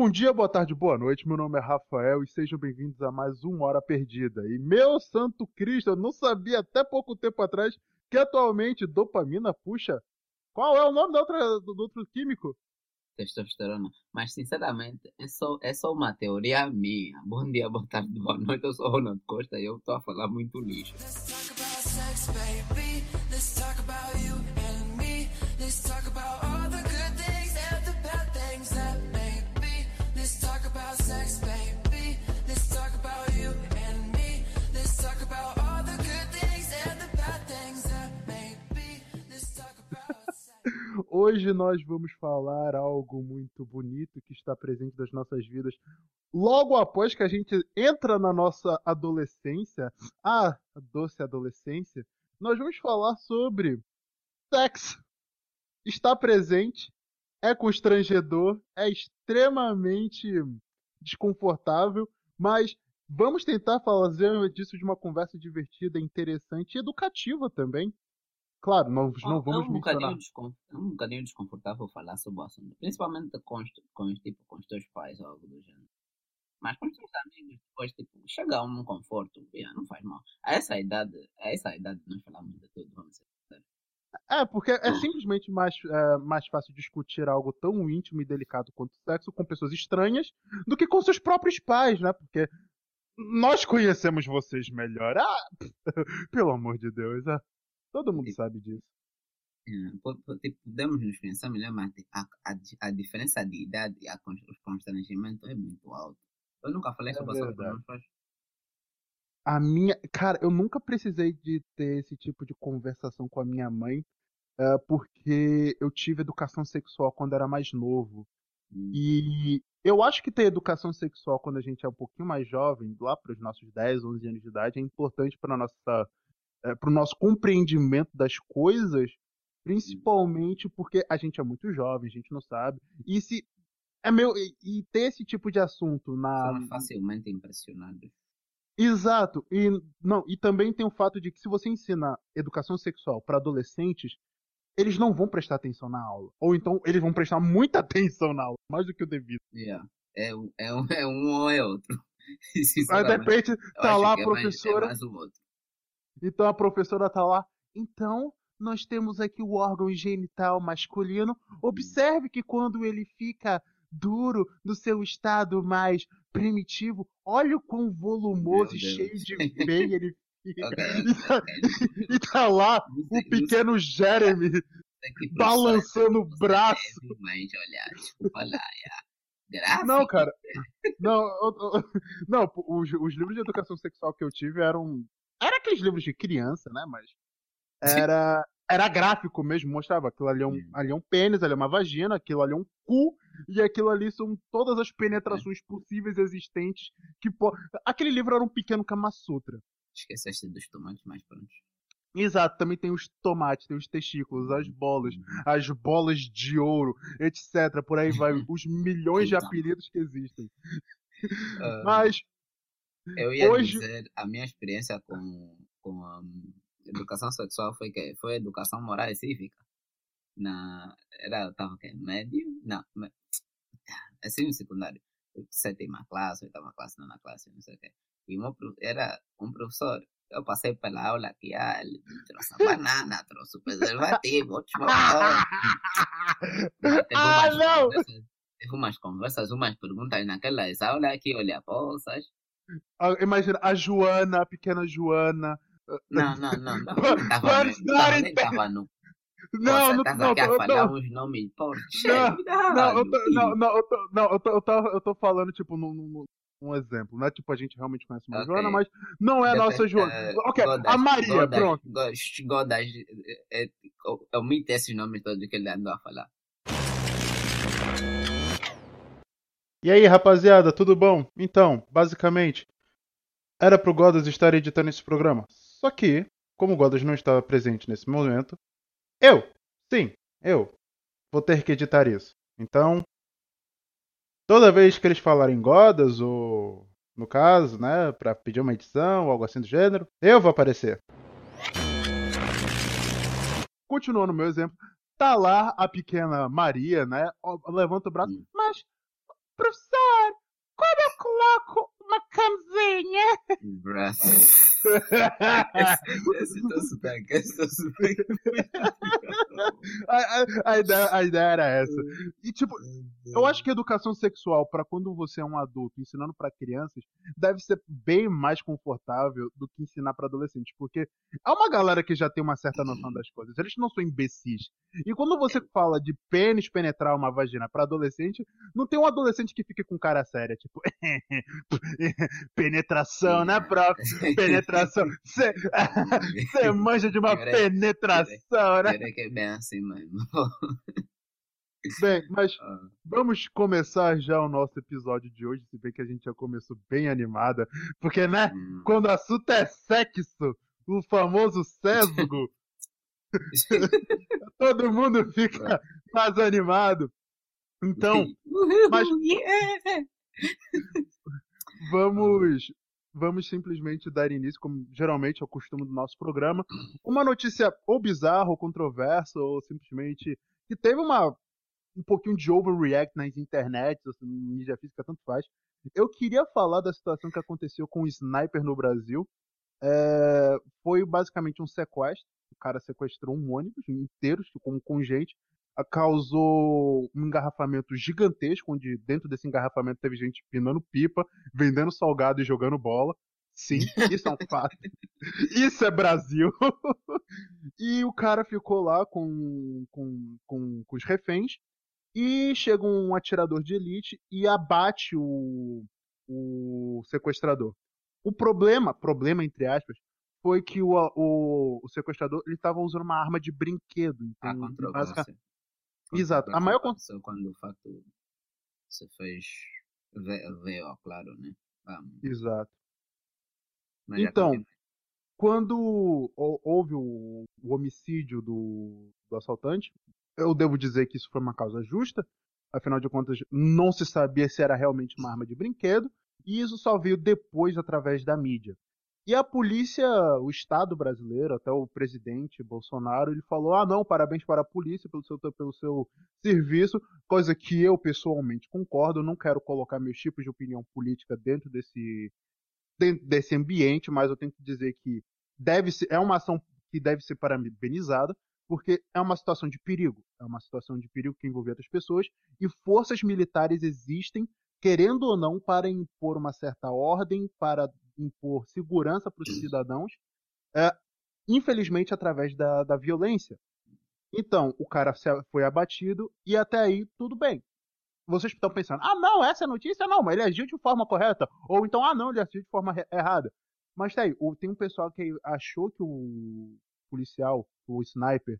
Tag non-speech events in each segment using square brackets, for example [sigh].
Bom dia, boa tarde, boa noite. Meu nome é Rafael e sejam bem-vindos a mais uma Hora Perdida. E meu santo Cristo, eu não sabia até pouco tempo atrás que atualmente dopamina puxa. Qual é o nome outra, do, outro químico? Testosterona. Mas, sinceramente, é só, é só uma teoria minha. Bom dia, boa tarde, boa noite. Eu sou o Ronald Costa e eu estou a falar muito lixo. Hoje nós vamos falar algo muito bonito que está presente nas nossas vidas logo após que a gente entra na nossa adolescência, a doce adolescência. Nós vamos falar sobre sexo. Está presente, é constrangedor, é extremamente desconfortável, mas vamos tentar fazer disso de uma conversa divertida, interessante e educativa também. Claro, nós não é vamos um mencionar. é um bocadinho desconfortável falar sobre o assunto. Principalmente com os, com, os, tipo, com os teus pais ou algo do gênero. Mas com os teus amigos, depois, tipo, chega a um conforto, yeah, não faz mal. A essa idade, a essa idade nós falamos de tudo, vamos ser sinceros. É, porque é simplesmente mais, é, mais fácil discutir algo tão íntimo e delicado quanto sexo com pessoas estranhas do que com seus próprios pais, né? Porque nós conhecemos vocês melhor. Ah, [laughs] pelo amor de Deus, é. Todo mundo sabe disso. É, po- po- tipo, podemos nos pensar melhor, mas tipo, a, a, a diferença de idade e a, con- o constrangimento é muito alto. Eu nunca falei É sobre verdade. coisa, A minha. Cara, eu nunca precisei de ter esse tipo de conversação com a minha mãe, é, porque eu tive educação sexual quando era mais novo. Hum, E eu acho que ter educação sexual quando a gente é um pouquinho mais jovem, lá para os nossos 10, 11 anos de idade, é importante para nossa para o nosso compreendimento das coisas, principalmente porque a gente é muito jovem, a gente não sabe. E se é meu e, e ter esse tipo de assunto na somos facilmente impressionados. Exato. E não, e também tem o fato de que se você ensina educação sexual para adolescentes, eles não vão prestar atenção na aula. Ou então eles vão prestar muita [laughs] atenção na aula, mais do que o devido. Yeah. É, um- é, um, é um ou é outro. [laughs] Aí de repente tá lá a que é mais- é professora, mais o outro. Então a professora tá lá. Então, nós temos aqui o órgão genital masculino. Observe que quando ele fica duro no seu estado mais primitivo, olha o quão volumoso e cheio de [laughs] veia ele fica. Ok, E tá, e tá lá o pequeno Jeremy balançando o você braço. teve, Mas olha, desculpa lá, yeah. Gráfico. Não, cara. Não, eu- eu- [laughs] não os, os livros de educação sexual que eu tive eram. Era aqueles livros de criança, né? Mas. Era. Era gráfico mesmo, mostrava. Aquilo ali é, um, ali é um pênis, ali é uma vagina, aquilo ali é um cu, e aquilo ali são todas as penetrações possíveis e existentes que po... Aquele livro era um pequeno Kama Sutra. Esqueceste dos tomates mais prontos. Exato, também tem os tomates, tem os testículos, as bolas, as bolas de ouro, etc. Por aí vai, [laughs] os milhões de Então. apelidos que existem. Ah, Mas, Eu ia Hoje- dizer, a minha experiência com, com a educação sexual foi que foi educação moral e cívica. Na, era, eu tava o quê? Médio? Não, me- assim, secundário. Sétima classe, oitava classe, nona classe, não sei o quê. E uma, era um professor. Eu passei pela aula aqui, ah, ele trouxe a [laughs] banana, trouxe o preservativo. [laughs] Teve ah, umas não! conversas- Teve umas conversas, umas perguntas naquelas aulas que olha, poças. Ah, Imagina, a Joana, a pequena Joana. Não, não, não, não. [laughs] Tava, nem tava, nem tava no. Não, Você não, não, a não, não, uns nomes. Poxa, Não, não, eu tô, não, não, eu tô, não, eu tô, eu tô, eu tô falando, tipo, num, num- um exemplo, né? Tipo, a gente realmente conhece uma Ok. Joana, mas não é a nossa Joana. eh, ok, Godas, a Maria, Godas, pronto. Godas, eh, eh, omite esses nomes todos que ele andou a falar. E aí, rapaziada, tudo bom? Então, basicamente, era pro Godas estar editando esse programa. Só que, como o Godas não estava presente nesse momento, eu, sim, eu, vou ter que editar isso. Então, toda vez que eles falarem Godas, ou no caso, né, pra pedir uma edição, ou algo assim do gênero, eu vou aparecer. Continuando o meu exemplo, tá lá a pequena Maria, né, levanta o braço, mas Professor, quando eu coloco uma teu [laughs] sotaque. a, a- ideia, a ideia era essa. E, tipo, eu acho que educação sexual, pra quando você é um adulto ensinando pra crianças, deve ser bem mais confortável do que ensinar pra adolescentes. Porque é uma galera que já tem uma certa noção das coisas. Eles não são imbecis. E quando você fala de pênis penetrar uma vagina pra adolescente, não tem um adolescente que fique com cara séria. Tipo, [laughs] penetração, né, prof? [laughs] Penetração. Você [laughs] manja de uma penetração, né? Peraí que é bem assim mesmo. [laughs] Bem, mas Ah, vamos começar já o nosso episódio de hoje, se bem que a gente já começou bem animada, porque, né, hum. quando o assunto é sexo, o famoso sésgo, todo mundo fica mais animado. Então, mas-! Vamos vamos simplesmente dar início, como geralmente é o costume do nosso programa, uma notícia ou bizarra, ou controversa, ou simplesmente que teve uma um pouquinho de overreact nas internets, assim, mídia física, tanto faz. Eu queria falar da situação que aconteceu com o Sniper no Brasil. É, foi basicamente um sequestro. O cara sequestrou um ônibus inteiro, com, com gente. Causou um engarrafamento gigantesco, onde dentro desse engarrafamento teve gente pinando pipa, vendendo salgado e jogando bola. Sim, isso é um [laughs] fato. Isso é Brasil. [laughs] e o cara ficou lá com, com, com, com os reféns. E chega um atirador de elite e abate o, o sequestrador. O problema, problema entre aspas, foi que o, o, o sequestrador ele estava usando uma arma de brinquedo. Então, basica- Exato. A maior aconteceu quando o facto se fez ao claro, né? Vamos. Exato. Mas Então. Quando hou- houve o, o homicídio do, do assaltante, eu devo dizer que isso foi uma causa justa. Afinal de contas, não se sabia se era realmente uma arma de brinquedo. E isso só veio depois através da mídia. E a polícia, o Estado brasileiro, até o presidente Bolsonaro, ele falou: ah, não, parabéns para a polícia pelo seu, pelo seu serviço, coisa que eu pessoalmente concordo. Não quero colocar meus tipos de opinião política dentro desse, dentro desse ambiente, mas eu tenho que dizer que deve ser, é uma ação que deve ser parabenizada, porque é uma situação de perigo. É uma situação de perigo que envolve outras pessoas, e forças militares existem, querendo ou não, para impor uma certa ordem, para impor segurança para os cidadãos, é, infelizmente através da, da violência. Então, o cara foi abatido, e até aí tudo bem. Vocês estão pensando, ah, não, essa é a notícia, não, mas ele agiu de forma correta. Ou então, ah, não, ele agiu de forma errada. Mas tá aí, tem um pessoal que achou que o policial, o sniper,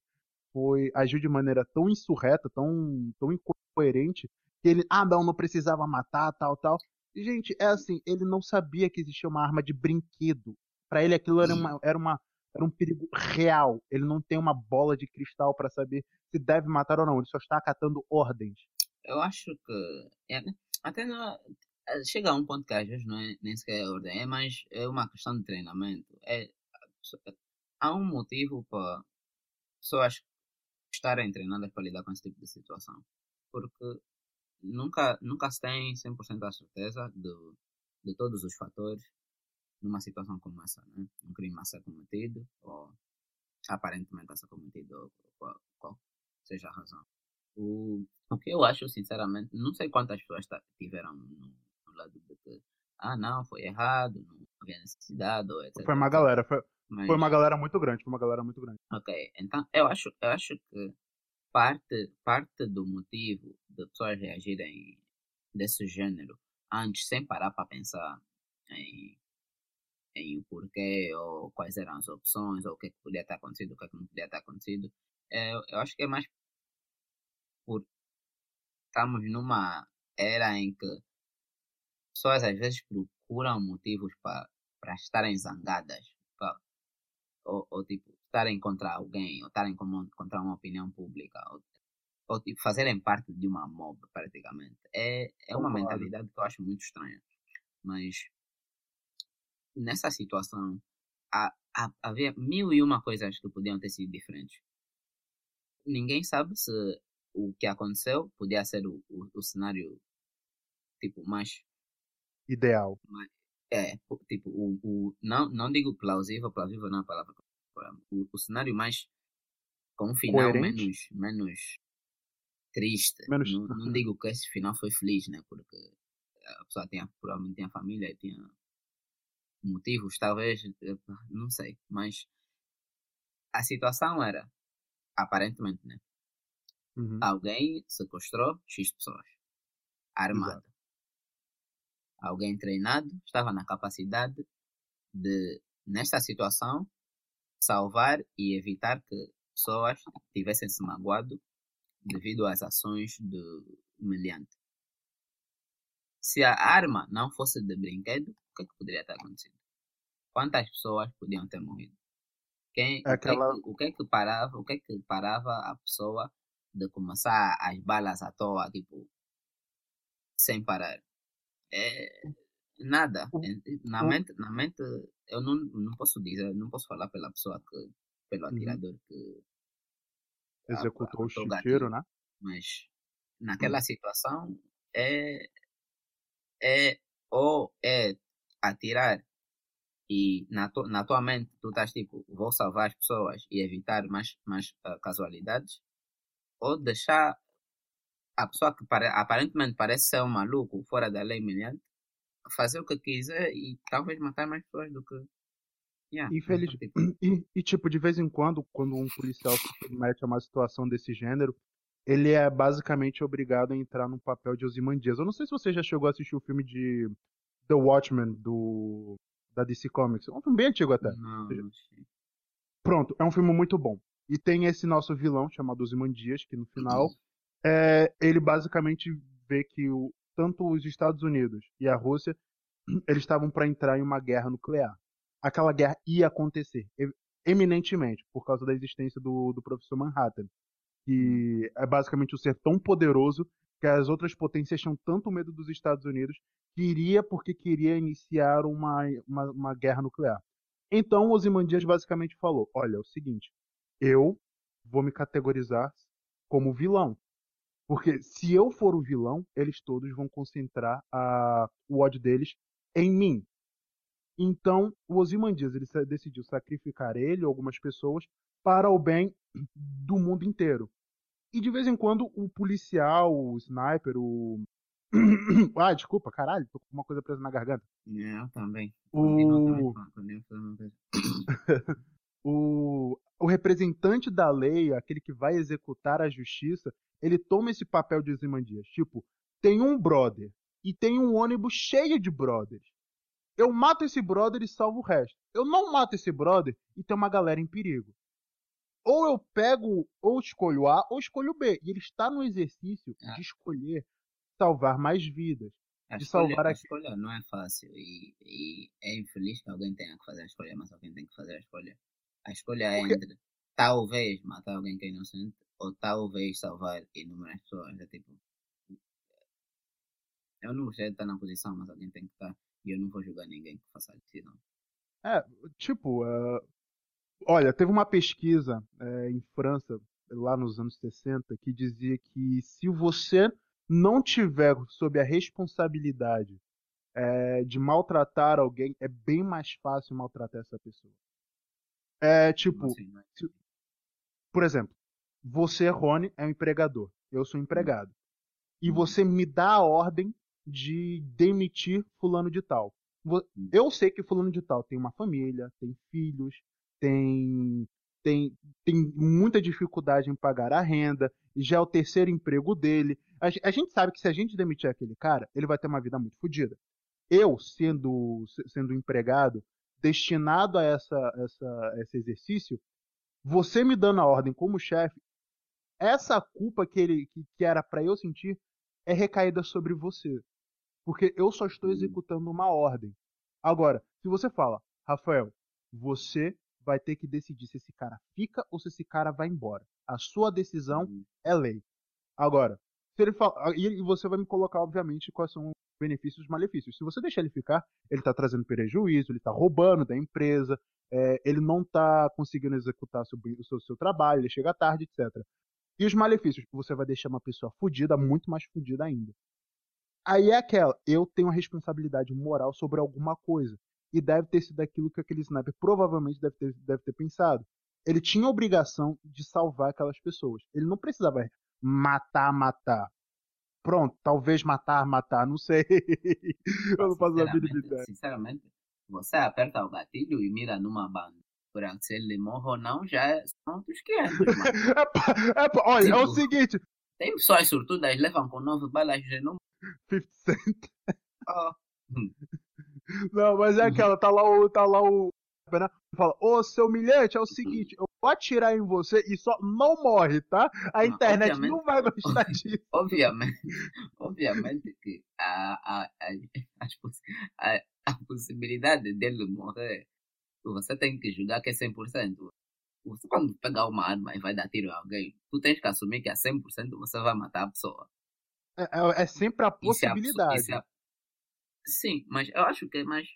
foi, agiu de maneira tão insurreta, tão, tão incoerente, que ele, ah, não, não precisava matar, tal, tal. E, gente, é assim, ele não sabia que existia uma arma de brinquedo. Pra ele aquilo era, uma, era, uma, era um perigo real. Ele não tem uma bola de cristal pra saber se deve matar ou não. Ele só está acatando ordens. Eu acho que é, né? até não, é, chega a um ponto que às vezes não é nem sequer ordem, é mais é uma questão de treinamento. É, há um motivo para pessoas estarem treinadas para lidar com esse tipo de situação. Porque nunca, nunca se tem 100% a certeza de, de todos os fatores numa situação como essa, né? Um crime a ser cometido, ou aparentemente a ser cometido, qual, qual seja a razão. O, o que eu acho, sinceramente, não sei quantas pessoas tiveram no, no lado de que, ah, não, foi errado, não havia necessidade, ou etc. Foi uma galera, foi, Mas, foi uma galera muito grande, foi uma galera muito grande. Ok, então eu acho, eu acho que parte, parte do motivo de pessoas reagirem desse gênero antes, sem parar para pensar em, em o porquê ou quais eram as opções ou o que, é que podia ter acontecido, o que, é que não podia ter acontecido, é, eu acho que é mais por estamos numa era em que pessoas às vezes procuram motivos para estarem zangadas, ou, ou tipo estarem contra alguém, ou estarem contra uma opinião pública, ou, ou tipo fazerem parte de uma mob praticamente. É, é uma mentalidade que eu acho muito estranha. Mas nessa situação há- há- havia mil e uma coisas que podiam ter sido diferentes. Ninguém sabe se o que aconteceu podia ser o, o, o cenário tipo mais Ideal. É, tipo, o, o, não, não digo plausível, plausível não é a palavra. O, o cenário mais com um final Coerente? menos, menos triste. Menos- Não, não [laughs] digo que esse final foi feliz, né? Porque a pessoa tinha, provavelmente tinha família, tinha motivos, talvez, eh, não sei. Mas a situação era, aparentemente, né? Uhum. Alguém sequestrou X pessoas. Armado. Alguém treinado estava na capacidade de, nesta situação, salvar e evitar que pessoas tivessem se magoado devido às ações do meliante. Se a arma não fosse de brinquedo, o que, é que poderia ter acontecido? Quantas pessoas podiam ter morrido? Quem, É o, que é aquela- que, o que é que parava, o que é que parava a pessoa de começar as balas à toa, tipo, sem parar? É nada. Em- Na mente, na mente, eu não, não posso dizer, não posso falar pela pessoa que, pelo Uhum. atirador que Executou o apontou o gatilho. né? mas naquela situação é é ou é atirar e na, tu, na tua mente tu estás tipo vou salvar as pessoas e evitar mais mais ah, casualidades ou deixar a pessoa que pare, aparentemente parece ser um maluco fora da lei miliante fazer o que quiser e talvez matar mais pessoas do que yeah, Infeliz- tipo, [clears throat] E, e, tipo, de vez em quando, quando um policial se submete a uma situação desse gênero, ele é basicamente obrigado a entrar no papel de Ozymandias. Eu não sei se você já chegou a assistir o filme de The Watchmen, do, da DC Comics. É um filme bem antigo até. não, não sei. Pronto, é um filme muito bom. E tem esse nosso vilão, chamado Ozymandias, que no final, é, ele basicamente vê que o, tanto os Estados Unidos e a Rússia, [clears throat] eles estavam para entrar em uma guerra nuclear. Aquela guerra ia acontecer, eminentemente, por causa da existência do, do professor Manhattan, que é basicamente um ser tão poderoso que as outras potências tinham tanto medo dos Estados Unidos que iria porque queria iniciar uma, uma, uma guerra nuclear. Então, Ozymandias basicamente falou: olha, é o seguinte, eu vou me categorizar como vilão. Porque se eu for o vilão, eles todos vão concentrar a, o ódio deles em mim. Então, o Ozymandias ele decidiu sacrificar ele, algumas pessoas, para o bem do mundo inteiro. E de vez em quando o policial, o sniper, o. [coughs] ah, desculpa, caralho, tô com uma coisa presa na garganta. eu também O, o, o representante da lei, aquele que vai executar a justiça, ele toma esse papel de Ozymandias. Tipo, tem um brother e tem um ônibus cheio de brothers. Eu mato esse brother e salvo o resto. Eu não mato esse brother e tem uma galera em perigo. Ou eu pego, ou escolho A, ou escolho B. E ele está no exercício Ah. de escolher salvar mais vidas. A de escolha, salvar a aqui. escolha não é fácil e, e é infeliz que alguém tenha que fazer a escolha, mas alguém tem que fazer a escolha. A escolha é Porque- entre talvez matar alguém que é inocente ou talvez salvar inúmeras pessoas. É tipo. Eu não gostaria de estar na posição, mas alguém tem que estar. E eu não vou julgar ninguém que faça a decisão. É, tipo, eh, olha, teve uma pesquisa eh, em França, lá nos anos 60, que dizia que se você não tiver sob a responsabilidade eh, de maltratar alguém, é bem mais fácil maltratar essa pessoa. É tipo, Assim, né? por exemplo, você, Rony, é um empregador, eu sou empregado. E Hum. você me dá a ordem de demitir fulano de tal. Hum. Eu sei que fulano de tal tem uma família, tem filhos, tem tem, tem muita dificuldade em pagar a renda, e já é o terceiro emprego dele. A, a gente sabe que se a gente demitir aquele cara, ele vai ter uma vida muito fodida. Eu, sendo, se- sendo empregado, destinado a essa, essa, esse exercício, você me dando a ordem como chefe, essa culpa que, ele, que, que era para eu sentir é recaída sobre você. Porque eu só estou Hum. executando uma ordem. Agora, se você fala, Rafael, você vai ter que decidir se esse cara fica ou se esse cara vai embora. A sua decisão Hum. é lei. Agora, se ele fala, e você vai me colocar, obviamente, quais são os benefícios e os malefícios. Se você deixar ele ficar, ele está trazendo prejuízo, ele está roubando da empresa, é, ele não está conseguindo executar seu, o seu, seu trabalho, ele chega tarde, etc. E os malefícios? Você vai deixar uma pessoa fodida, muito mais fodida ainda. Aí é aquela, eu tenho a responsabilidade moral sobre alguma coisa. E deve ter sido aquilo que aquele sniper provavelmente deve ter, deve ter pensado. Ele tinha a obrigação de salvar aquelas pessoas. Ele não precisava matar, matar. Pronto, talvez matar, matar, não sei. [laughs] eu não faço a mínima ideia. sinceramente, você aperta o gatilho e mira numa banda. Para se ele morre ou não, já é- são outros 500, mano. É [laughs] é olha, é o Tipo- seguinte, Tem pessoas sortudas levam com nove balas de não. 50 Cent. Oh. [laughs] Não, mas é aquela, tá lá o. Tá lá o. né? Fala, ô seu humilhante, é o seguinte, eu vou atirar em você e só não morre, tá? A internet obviamente. não vai gostar disso. [laughs] Obviamente, obviamente que a, a, a, as a, a possibilidade dele morrer, você tem que julgar que é 100%. Você quando pegar uma arma e vai dar tiro a alguém, tu tens que assumir que a 100% você vai matar a pessoa. É, é- é sempre a pessoa- possibilidade. Sim, mas eu acho que é mais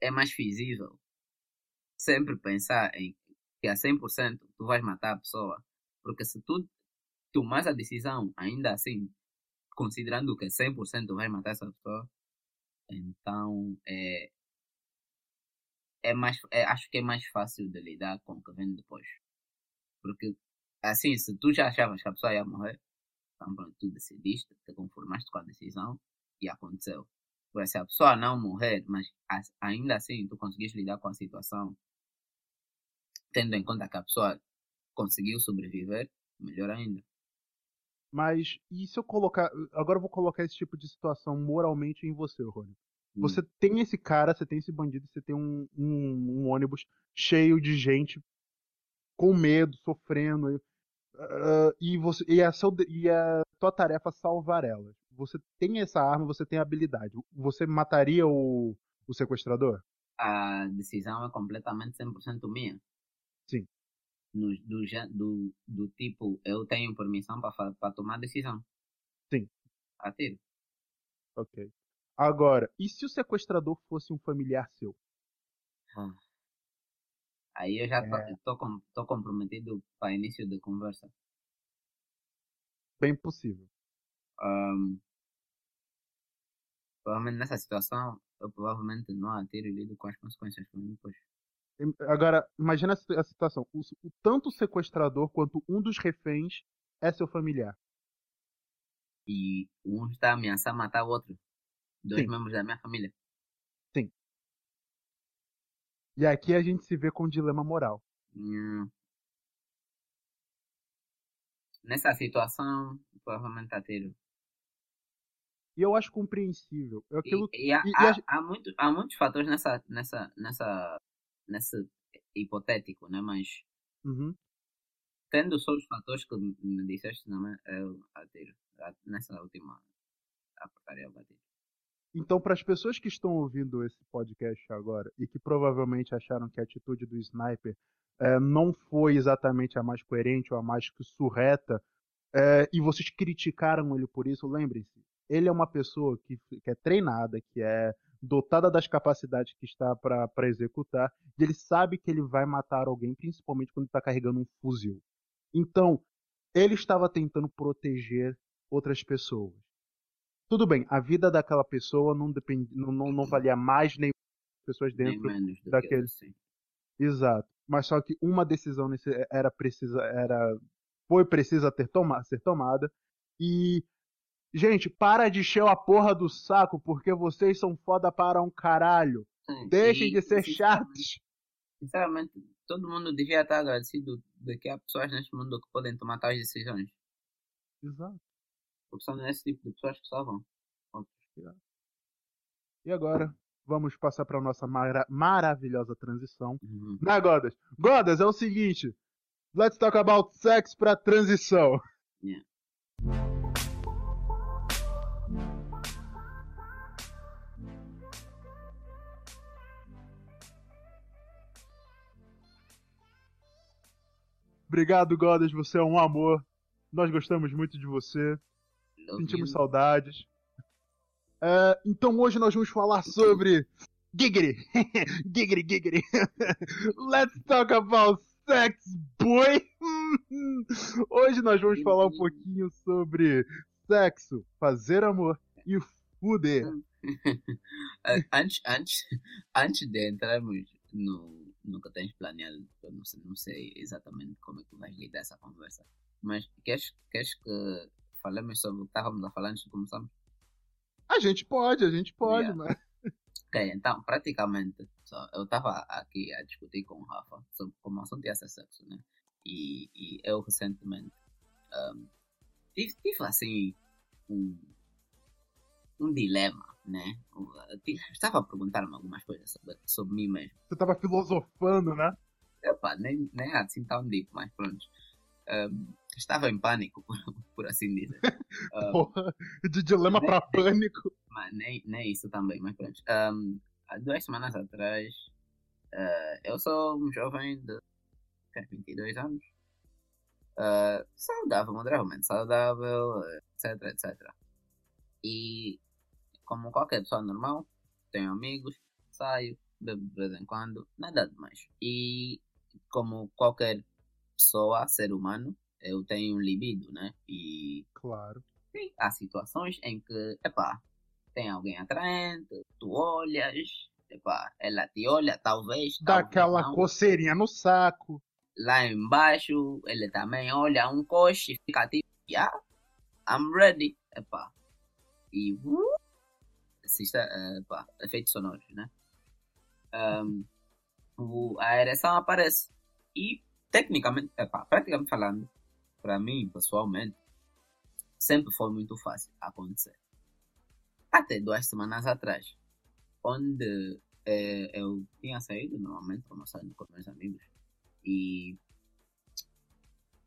é mais feasível sempre pensar em que a 100% tu vais matar a pessoa. Porque se tu tomas a decisão, ainda assim, considerando que 100% tu vais matar essa pessoa, então é, é mais, é, acho que é mais fácil de lidar com o que vem depois. Porque, assim, se tu já achavas que a pessoa ia morrer, então pronto, tu decidiste, te conformaste com a decisão e aconteceu. Agora, se a pessoa não morrer, mas as- ainda assim tu conseguiste lidar com a situação, tendo em conta que a pessoa conseguiu sobreviver, melhor ainda. Mas e se eu colocar. Agora eu vou colocar esse tipo de situação moralmente em você, Rony. Hum. Você tem esse cara, você tem esse bandido, você tem um, um- um ônibus cheio de gente com medo, sofrendo. e, ah, e, você, e, a seu, de- e a tua tarefa é salvar elas. Você tem essa arma, você tem a habilidade. Você mataria o, o sequestrador? a decisão é completamente 100% minha. Sim. No, do, do, do tipo, eu tenho permissão para tomar decisão. Sim. Atiro. Ok. Agora, e se o sequestrador fosse um familiar seu? Aí eu já tô, É. tô, com- tô comprometido para início de conversa. Bem possível. Ahm, provavelmente nessa situação, eu provavelmente não atiro e lido com as consequências que depois. Agora, imagina a situ- a situação. O, o- tanto o sequestrador quanto um dos reféns é seu familiar. E um está a ameaçar matar o outro. Dois Sim. membros da minha família. E aqui a gente se vê com um dilema moral. Hum. Nessa situação, provavelmente atiro. E eu acho compreensível. É aquilo E, e há, e- e há, a- há, muito, há muitos fatores nessa, nessa, nessa, nesse hipotético, né? Mas Uhum. tendo só os fatores que me disseste também, eu atiro. A- Nessa última, apertaria o gatilho. Então, para as pessoas que estão ouvindo esse podcast agora e que provavelmente acharam que a atitude do sniper eh, não foi exatamente a mais coerente ou a mais surreta, eh, e vocês criticaram ele por isso, lembrem-se, ele é uma pessoa que, que é treinada, que é dotada das capacidades que está para executar, e ele sabe que ele vai matar alguém, principalmente quando está carregando um fuzil. Então, ele estava tentando proteger outras pessoas. Tudo bem, a vida daquela pessoa não, depend... não, não, não valia mais nem pessoas Nem dentro. do daquele- que assim. Exato. Mas só que uma decisão nesse... era precisa, era foi precisa ter toma... ser tomada. E gente, para de encher a porra do saco porque vocês são foda para um caralho. Sim, Deixem de ser chatos. Sinceramente, todo mundo devia estar agradecido de que há pessoas neste mundo que podem tomar tais decisões. Exato. Porque são esse tipo de pessoas que salvam. E agora vamos passar para nossa mara... maravilhosa transição. Uhum. Né, Godas? Godas, é o seguinte. Let's talk about sex pra transição. Yeah. Obrigado, Godas, você é um amor. Nós gostamos muito de você. Sentimos saudades. É, então hoje nós vamos falar sobre giggity. [laughs] giggity, giggity. [laughs] Let's talk about sex, boy. [laughs] hoje nós vamos falar um pouquinho sobre sexo, fazer amor e fuder. Eh, antes, antes, antes de entrarmos no, no que tens planeado, eu não sei, não sei exatamente como é que vais lidar essa conversa, mas queres, queres que falemos sobre o que estávamos a falar antes de começarmos? A gente pode, a gente pode, Yeah. mas. [laughs] Ok, então, praticamente, só, eu estava aqui a discutir com o Rafa sobre como o assunto ia ser sexo, né? E, e eu recentemente ahm, tive, tive assim um, um dilema, né? Eu Estava a perguntar-me algumas coisas sobre, sobre mim mesmo. Você tava filosofando, né? Epá, nem, nem assim tão deep, mas pronto. Ahm, estava em pânico, por, [laughs] por assim dizer. [laughs] Ahm, Porra, de dilema pra pânico. mas nem, nem isso também, mas pronto. Ahm, há duas semanas atrás, ah, eu sou um jovem de que é, 22 anos, ah, saudável, moderavelmente saudável, etc, etc. E como qualquer pessoa normal, tenho amigos, saio, bebo de vez em quando, nada demais. E como qualquer pessoa, ser humano, eu tenho um libido, né? E Claro. Sim, há situações em que, epá, tem alguém atraente, tu olhas, epá, ela te olha, talvez, Dá talvez aquela não. coceirinha no saco. Lá embaixo, ele também olha um coche e fica tipo, yeah, I'm ready, epá. E, uh, assista, eh, epá, efeitos sonoros, né? O, a ereção aparece. E, tecnicamente, epá, praticamente falando, para mim, pessoalmente, sempre foi muito fácil acontecer. Até duas semanas atrás, onde eh, eu tinha saído normalmente, como eu saio com meus amigos, e,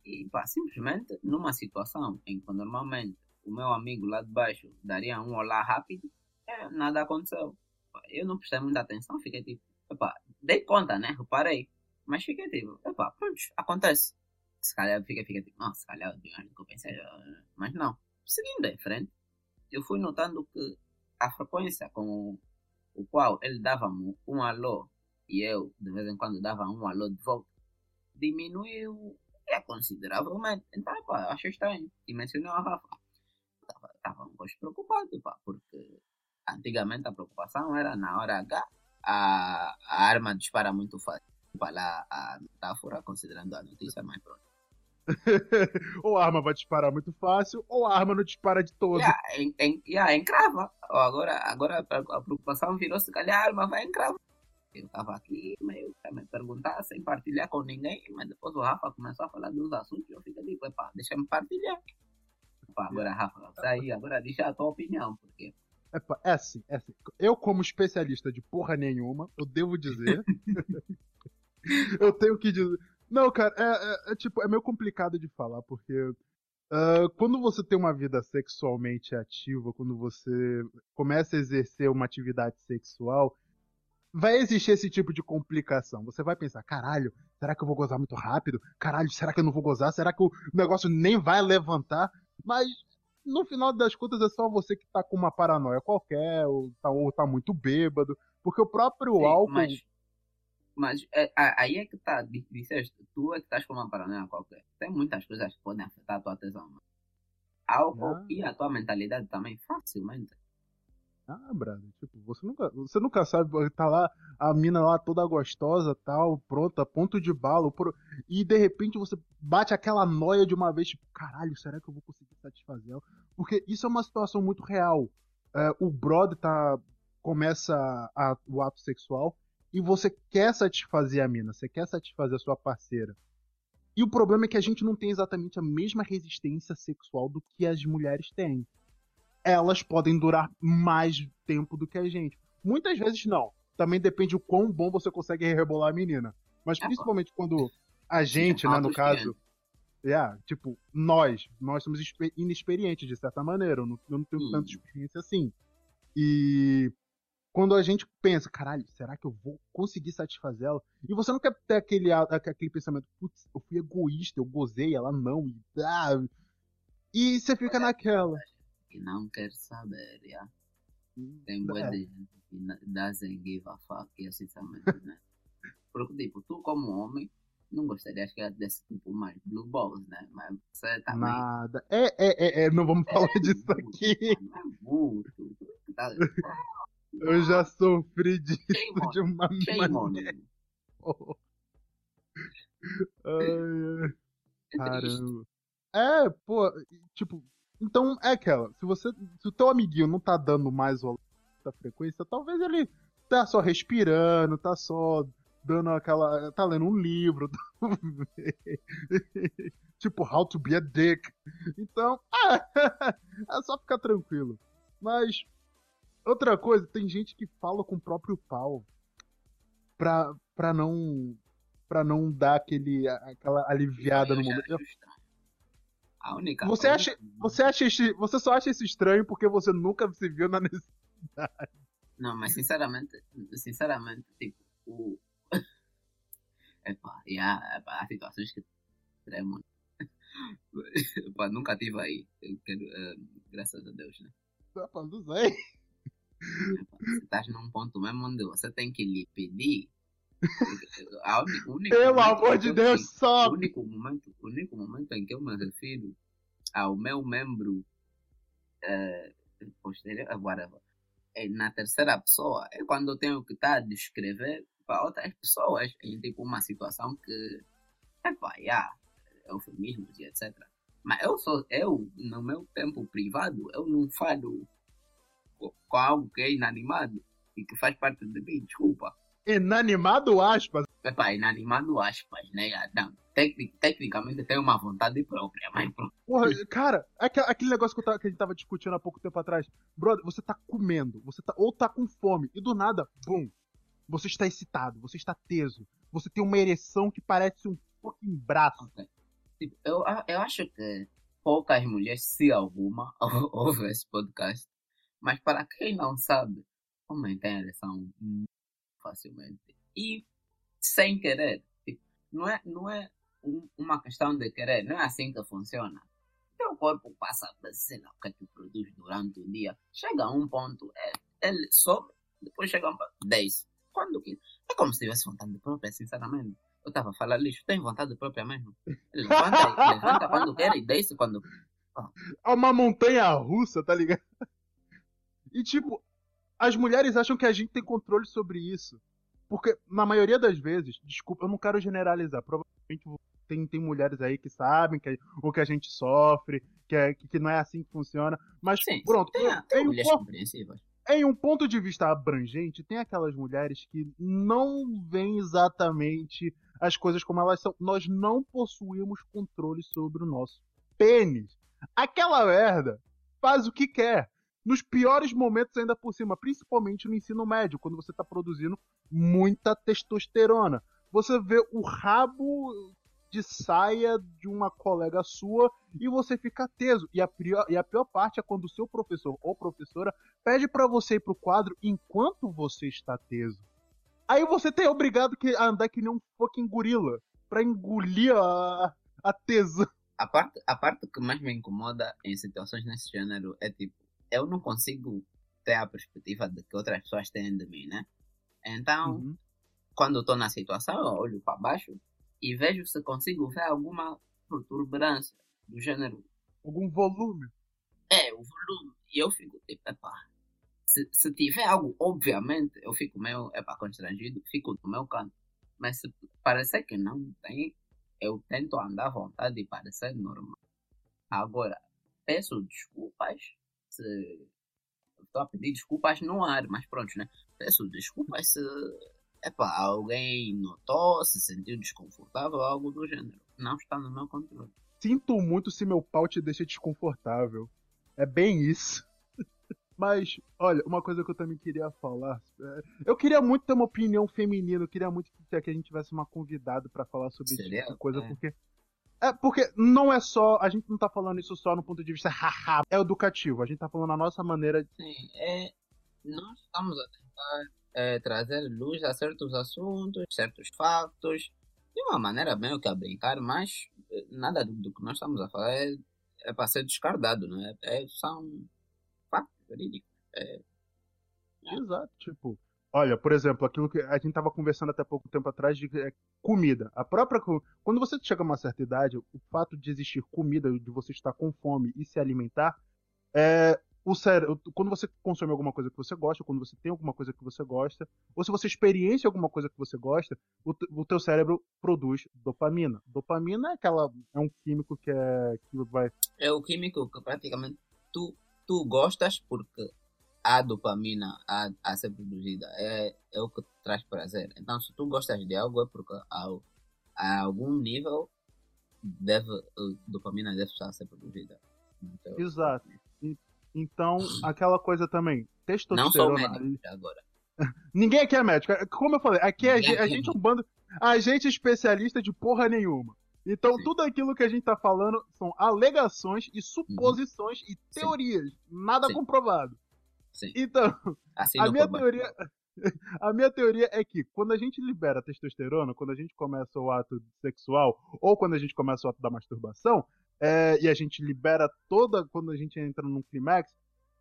e pá, simplesmente numa situação em que normalmente o meu amigo lá de baixo daria um olá rápido, eh, nada aconteceu. Eu não prestei muita atenção, fiquei tipo, epá, dei conta, né? Reparei, mas fiquei tipo, epá, pronto, acontece se calhar fica, fica tipo, não, se calhar eu tenho que eu pensei, mas não. Seguindo em frente, eu fui notando que a frequência com o qual ele dava-me um alô e eu de vez em quando dava um alô de volta, diminuiu é, consideravelmente. Então, pá, achei estranho. E mencionei ao Rafa. Tava, tava um pouco preocupado, pá, porque antigamente a preocupação era na hora H, a, a arma dispara muito fácil. Para lá a metáfora, considerando a notícia, mas pronto. [laughs] ou a arma vai disparar muito fácil, ou a arma não dispara de todo. Yeah, en, en, yeah, encrava. Agora, agora a preocupação virou se calhar a arma vai encravar. Eu estava aqui meio a me perguntar sem partilhar com ninguém, mas depois o Rafa começou a falar dos assuntos e eu fiquei tipo, epá, deixa-me partilhar. Epá, agora, Rafa, sai, agora deixa a tua opinião, porque Epa, é assim, é assim. Eu, como especialista de porra nenhuma, eu devo dizer. [laughs] [laughs] eu tenho que dizer. Não, cara, é, é- é tipo, é meio complicado de falar, porque. ah, quando você tem uma vida sexualmente ativa, quando você começa a exercer uma atividade sexual, vai existir esse tipo de complicação. Você vai pensar, caralho, será que eu vou gozar muito rápido? Caralho, será que eu não vou gozar? Será que o negócio nem vai levantar? Mas no final das contas é só você que tá com uma paranoia qualquer, ou tá, ou tá muito bêbado, porque o próprio Sim, álcool. mas, mas é, aí é que tá, di- disseste, tu é que estás com uma paranoia qualquer. Tem muitas coisas que podem afetar a tua atenção. Álcool Ah. e a tua mentalidade também, facilmente. Ah, brother, tipo, você nunca, você nunca sabe, tá lá a mina lá toda gostosa, tal, pronta, ponto de bala, pro- e de repente você bate aquela noia de uma vez, tipo, caralho, será que eu vou conseguir satisfazer ela? Porque isso é uma situação muito real. É, o brother tá, começa a- o ato sexual e você quer satisfazer a mina, você quer satisfazer a sua parceira. E o problema é que a gente não tem exatamente a mesma resistência sexual do que as mulheres têm elas podem durar mais tempo do que a gente. Muitas vezes não. Também depende o quão bom você consegue rebolar a menina. Mas É, principalmente quando a gente, né, no caso. É, tipo, nós, nós somos expe- inexperientes de certa maneira. Eu não, eu não tenho Hum. tanta experiência assim. E quando a gente pensa, caralho, será que eu vou conseguir satisfazer ela? E você não quer ter aquele, aquele pensamento, putz, eu fui egoísta, eu gozei, ela não. E, ah, e você fica naquela. E não quer saber, já. Tem boa É. de gente que doesn't give a fuck, e assim também, né? [laughs] Porque, tipo, tu como homem, não gostaria que ela desse tipo mais blue balls, né? Mas você também. Nada. É, é, é, é, não vamos falar disso aqui. Não é muito. Tá- [laughs] Eu já sofri disso de uma maneira. [laughs] Ai. É. Caramba. É, pô, tipo, então é aquela. Se você. Se o teu amiguinho não tá dando mais o da frequência, talvez ele tá só respirando, tá só dando aquela. tá lendo um livro. [laughs] tipo, How to be a Dick. Então, é, [laughs] é só ficar tranquilo. Mas, outra coisa, tem gente que fala com o próprio pau pra, pra não. pra não dar aquele, aquela aliviada no momento. A única Você acha- única- Você acha esse, você só acha isso estranho porque você nunca se viu na necessidade. Não, mas sinceramente, sinceramente, tipo, o. [laughs] Epá, yeah, epá, há situações que tremam. [laughs] Epá, nunca tive aí. Eu quero, eh, graças a Deus, né? Rapaz, Não sei. Se estás num ponto mesmo onde você tem que lhe pedir. o único Pelo amor de que eu- Deus, O só. único momento, o único momento em que eu me refiro ao meu membro eh, posterior, whatever, é na terceira pessoa, é quando eu tenho que estar a descrever para outras pessoas em tipo uma situação que é pá, yeah, eufemismos e etc. Mas eu sou, eu, no meu tempo privado, eu não falo com algo que é inanimado e que faz parte de mim, desculpa. Inanimado, aspas. Epá, inanimado aspas, né? Não, tecni- tecnicamente tem uma vontade própria, mas pronto. Porra, cara, aque- aquele negócio que, eu tava- que a gente tava discutindo há pouco tempo atrás. Brother, você tá comendo, você tá, ou tá com fome, e do nada, bum, você está excitado, você está teso, você tem uma ereção que parece um fucking braço. Tipo, eu, eu acho que poucas mulheres, se alguma, [laughs] ouvem esse podcast. Mas para quem não sabe, homem tem ereção facilmente. E sem querer. Tipo, não é, não é um- uma questão de querer, não é assim que funciona. Teu corpo passa sei lá o que é que produz durante o dia. Chega a um ponto, é, ele sobe, depois chega a um ponto, desce. Quando que. É como se tivesse vontade própria, sinceramente. Eu estava a falar lixo, tem vontade própria mesmo. Levanta, levanta quando quer e desce quando. É uma montanha russa, tá ligado? E tipo, as mulheres acham que a gente tem controle sobre isso. Porque, na maioria das vezes, desculpa, eu não quero generalizar. Provavelmente tem, tem mulheres aí que sabem que, o que a gente sofre, que, é, que, não é assim que funciona. Mas, Sim, pronto, tem, tem em, um, mulheres po- compreensivas. em um ponto de vista abrangente, tem aquelas mulheres que não veem exatamente as coisas como elas são. Nós não possuímos controle sobre o nosso pênis. Aquela merda faz o que quer. Nos piores momentos, ainda por cima, principalmente no ensino médio, quando você está produzindo muita testosterona. Você vê o rabo de saia de uma colega sua e você fica teso. E a pior, e a pior parte é quando o seu professor ou professora pede pra você ir pro quadro enquanto você está teso. Aí você tem obrigado que- a andar que nem um fucking gorila pra engolir a, a tesão. A parte, a parte que mais me incomoda em situações nesse gênero é tipo, eu não consigo ter a perspectiva de que outras pessoas têm de mim, né? Então, Uhum. quando estou na situação, eu olho para baixo e vejo se consigo ver alguma protuberância do gênero. Algum volume. É, o volume. E eu fico tipo, epá. Se, se tiver algo, obviamente, eu fico meio, epá, constrangido, fico no meu canto. Mas se parecer que não tem, eu tento andar à vontade e parecer normal. Agora, peço desculpas se. Estou a pedir desculpas no ar, mas pronto, né? Peço desculpas se. Epá, alguém notou, se sentiu desconfortável, algo do gênero. Não está no meu controle. Sinto muito se meu pau te deixa desconfortável. É bem isso. [laughs] Mas, olha, uma coisa que eu também queria falar. é, Eu queria muito ter uma opinião feminina, eu queria muito que que a gente tivesse uma convidada pra falar sobre esse Seria? tipo de coisa, É. porque. É, porque não é só. A gente não tá falando isso só no ponto de vista haha, é educativo. A gente tá falando a nossa maneira de. Sim, é, nós estamos a tentar é, trazer luz a certos assuntos, certos factos, de uma maneira meio que a brincar, mas eh, nada do, do que nós estamos a falar é, é para ser descardado, né? É, são factos verídicos. É, Exato, tipo. Olha, por exemplo, aquilo que a gente tava conversando até pouco tempo atrás de é, comida. A própria. Quando você chega a uma certa idade, o fato de existir comida, de você estar com fome e se alimentar, é. O cérebro, quando você consome alguma coisa que você gosta, quando você tem alguma coisa que você gosta, ou se você experiencia alguma coisa que você gosta, o, o teu cérebro produz dopamina. Dopamina é aquela é um químico que é que vai É o químico que praticamente tu, tu gostas porque a dopamina a, a ser produzida é, é o que traz prazer. Então, se tu gostas de algo, é porque ao, a algum nível deve, a dopamina deve estar a ser produzida. Então, Exato. Então, aquela coisa também, Não sou testosterona. médico agora. [laughs] Ninguém aqui é médico. É, Como eu falei, aqui Ninguém gente, a aqui é gente é um bando. A gente é especialista de porra nenhuma. Então, Sim. tudo aquilo que a gente tá falando são alegações e suposições e teorias. Nada Sim. comprovado. Sim. Então, Assim a minha teoria. [laughs] A minha teoria é que quando a gente libera testosterona, quando a gente começa o ato sexual, ou quando a gente começa o ato da masturbação, é, e a gente libera toda. Quando a gente entra num clímax,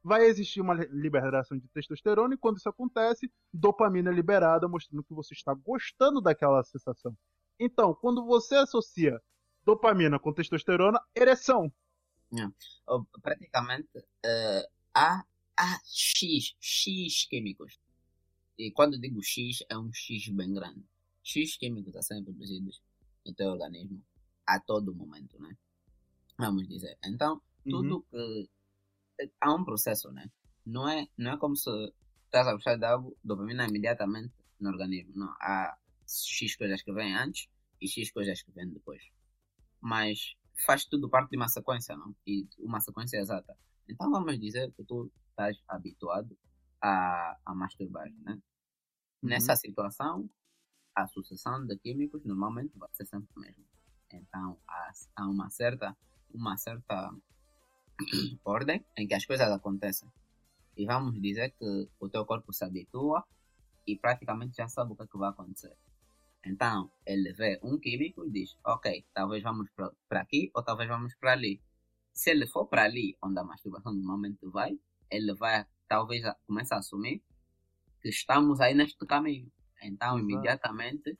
vai existir uma liberação de testosterona, e quando isso acontece, dopamina é liberada, mostrando que você está gostando daquela sensação. Então, quando você associa dopamina com testosterona, ereção. Oh, praticamente eh, há, há X, X químicos. E quando digo X, é um X bem grande. X químicos a serem produzidos no teu organismo a todo momento, né? Vamos dizer. Então, tudo que. Há um processo, né? Não é, não é como se estás a gostar de algo, dopamina imediatamente no organismo. Não. Há X coisas que vêm antes e X coisas que vêm depois. Mas faz tudo parte de uma sequência, não? E uma sequência exata. Então vamos dizer que tu estás habituado a, a masturbar, né? Uhum. Nessa situação, a sucessão de químicos normalmente vai ser sempre a mesma. Então há, há uma certa, uma certa [clears throat] ordem em que as coisas acontecem. E vamos dizer que o teu corpo se habitua e praticamente já sabe o que, é que vai acontecer. Então, ele vê um químico e diz: Ok, talvez vamos para aqui ou talvez vamos para ali. Se ele for para ali, onde a masturbação normalmente vai, ele vai, talvez, comece a assumir que estamos aí neste caminho. Então, Exato. imediatamente,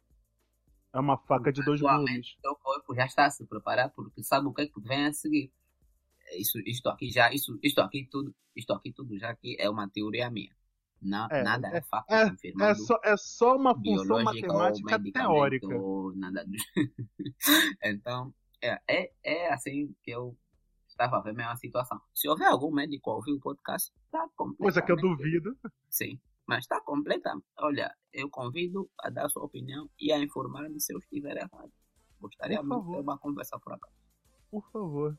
É uma faca de dois gumes. o teu corpo já está a se preparar porque sabe o que é que vem a seguir. Isso, isto aqui já, isso, isto aqui tudo, isto aqui tudo já aqui é uma teoria minha. É, nada é, é- fato É confirmado só, é só uma função matemática teórica. nada [laughs] Então, é, é, é assim que eu estava a ver a mesma situação. Se houver algum médico a ouvir o podcast, está completamente... Coisa que eu duvido. Sim, mas está completa. Olha, eu convido a dar sua opinião e a informar-me se eu estiver errado. Gostaria muito de ter uma conversa por acá. Por favor.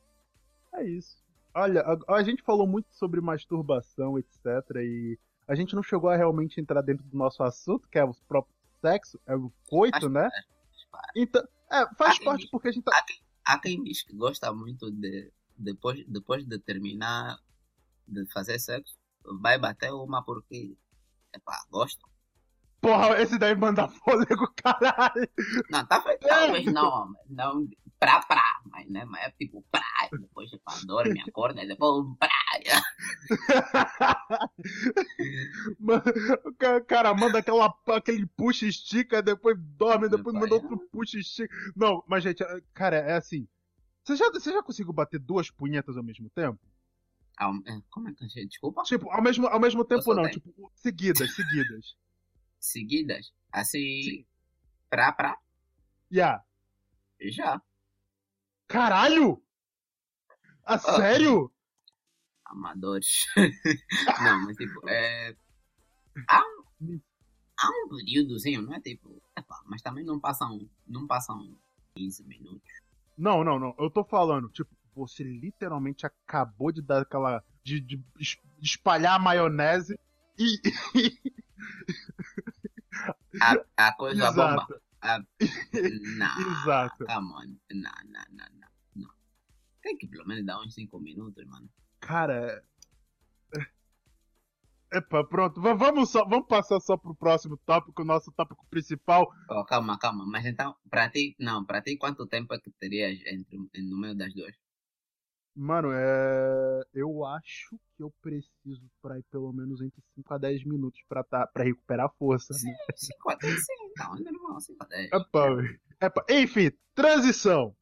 É isso. Olha, a, a gente falou muito sobre masturbação, etc. E a gente não chegou a realmente entrar dentro do nosso assunto, que é o próprio sexo, é o coito, Mas, né? mas, Então, é, faz Ah, parte porque a gente tá. Há quem, há quem diz que gosta muito de depois, depois de terminar de fazer sexo, vai bater uma porque epá, gosta. Porra, esse daí manda fôlego, [laughs] caralho. Não, tá feito, talvez não, não pra pra, mas né, mas é tipo pra, depois tipo, dorme, acorda, depois pra. [laughs] O ca- cara manda aquela, aquele puxa e estica, depois dorme, depois manda pai, outro puxa e estica. Não, mas gente, é- cara, é assim. Você já, você já conseguiu bater duas punhetas ao mesmo tempo? Ah, é, Como é que gente, desculpa? Tipo, ao mesmo, ao mesmo tempo não, tenho. tipo, seguidas, seguidas. [laughs] Seguidas, assim, Sim. pra pra, Yeah. já. Caralho! A Ah. sério? amadores. [laughs] não, mas tipo, é. Há um, há um períodozinho, não é tipo. epá, mas também não passam, não passam 15 minutos. Não, não, não. Eu tô falando, tipo, você literalmente acabou de dar aquela. de, de es- espalhar a maionese e. A, a coisa bomba. Exato. A, [laughs] não, Exato. come on. Não, não, não, não. Tem que pelo menos dar uns 5 minutos, mano. Cara. É- Epa, pronto. Va- Vamos, só, vamos passar só pro próximo tópico, o nosso tópico principal. Oh, calma, calma. Mas então, pra ti, não, pra ti quanto tempo é que terias entre, no meio das duas? Mano, é. Eu acho que eu preciso pra ir pelo menos entre 5 a 10 minutos pra, tá... pra recuperar a força. Sim, Né? 5 a 10, sim. Não, ainda não vão 5 a 10. Epa, epa. Enfim, transição.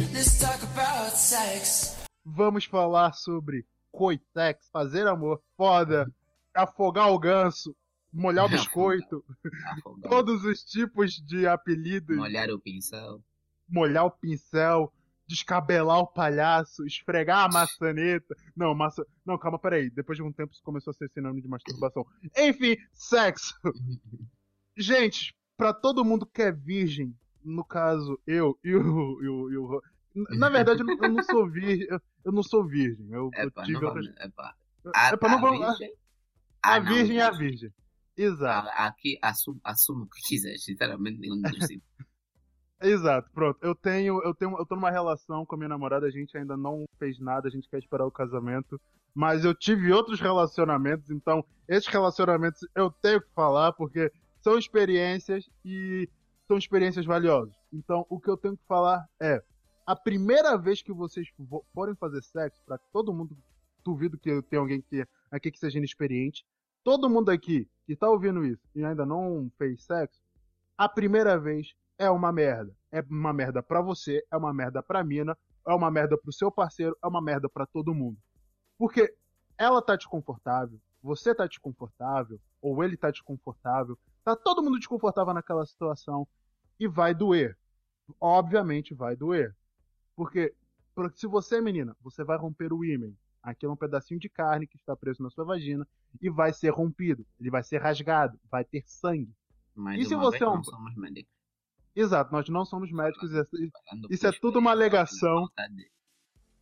Let's talk about sex. Vamos falar sobre coitex, fazer amor, foda, afogar o ganso, molhar o [laughs] biscoito, Afogar. todos os tipos de apelidos, Molhar o pincel. molhar o pincel, descabelar o palhaço, esfregar a maçaneta. Não, maça... Não, calma, peraí. Depois de um tempo isso começou a ser sinônimo de masturbação. Enfim, sexo. [laughs] Gente, pra todo mundo que é virgem, no caso, eu e o. E o, e o- Na verdade, eu não- eu não sou virgem. Eu, eu não sou virgem. Eu, eu Epa, tive não outras. vamos. Epa. É pra não a vamos. virgem? A Ah, não, virgem é a virgem. Exato, A- Aqui assumo, assumo o que quiser, sinceramente, nenhum dos exato. Pronto. Eu tenho, eu tenho, eu tô numa relação com a minha namorada, a gente ainda não fez nada, a gente quer esperar o casamento. Mas eu tive outros relacionamentos, então esses relacionamentos eu tenho que falar porque são experiências e são experiências valiosas. Então o que eu tenho que falar é a primeira vez que vocês vo- forem fazer sexo, pra todo mundo, duvido que tem alguém que aqui que seja inexperiente, todo mundo aqui que tá ouvindo isso e ainda não fez sexo, a primeira vez é uma merda. É uma merda pra você, é uma merda pra mina, é uma merda pro seu parceiro, é uma merda pra todo mundo. Porque ela tá desconfortável, você tá desconfortável, ou ele tá desconfortável, tá todo mundo desconfortável naquela situação e vai doer. Obviamente vai doer. Porque, se você é menina, você vai romper o ímen. Aquilo é um pedacinho de carne que está preso na sua vagina e vai ser rompido, ele vai ser rasgado, vai ter sangue. Mais E se você é um- não somos médicos. Exato, nós não somos médicos, Isso por é tudo uma alegação.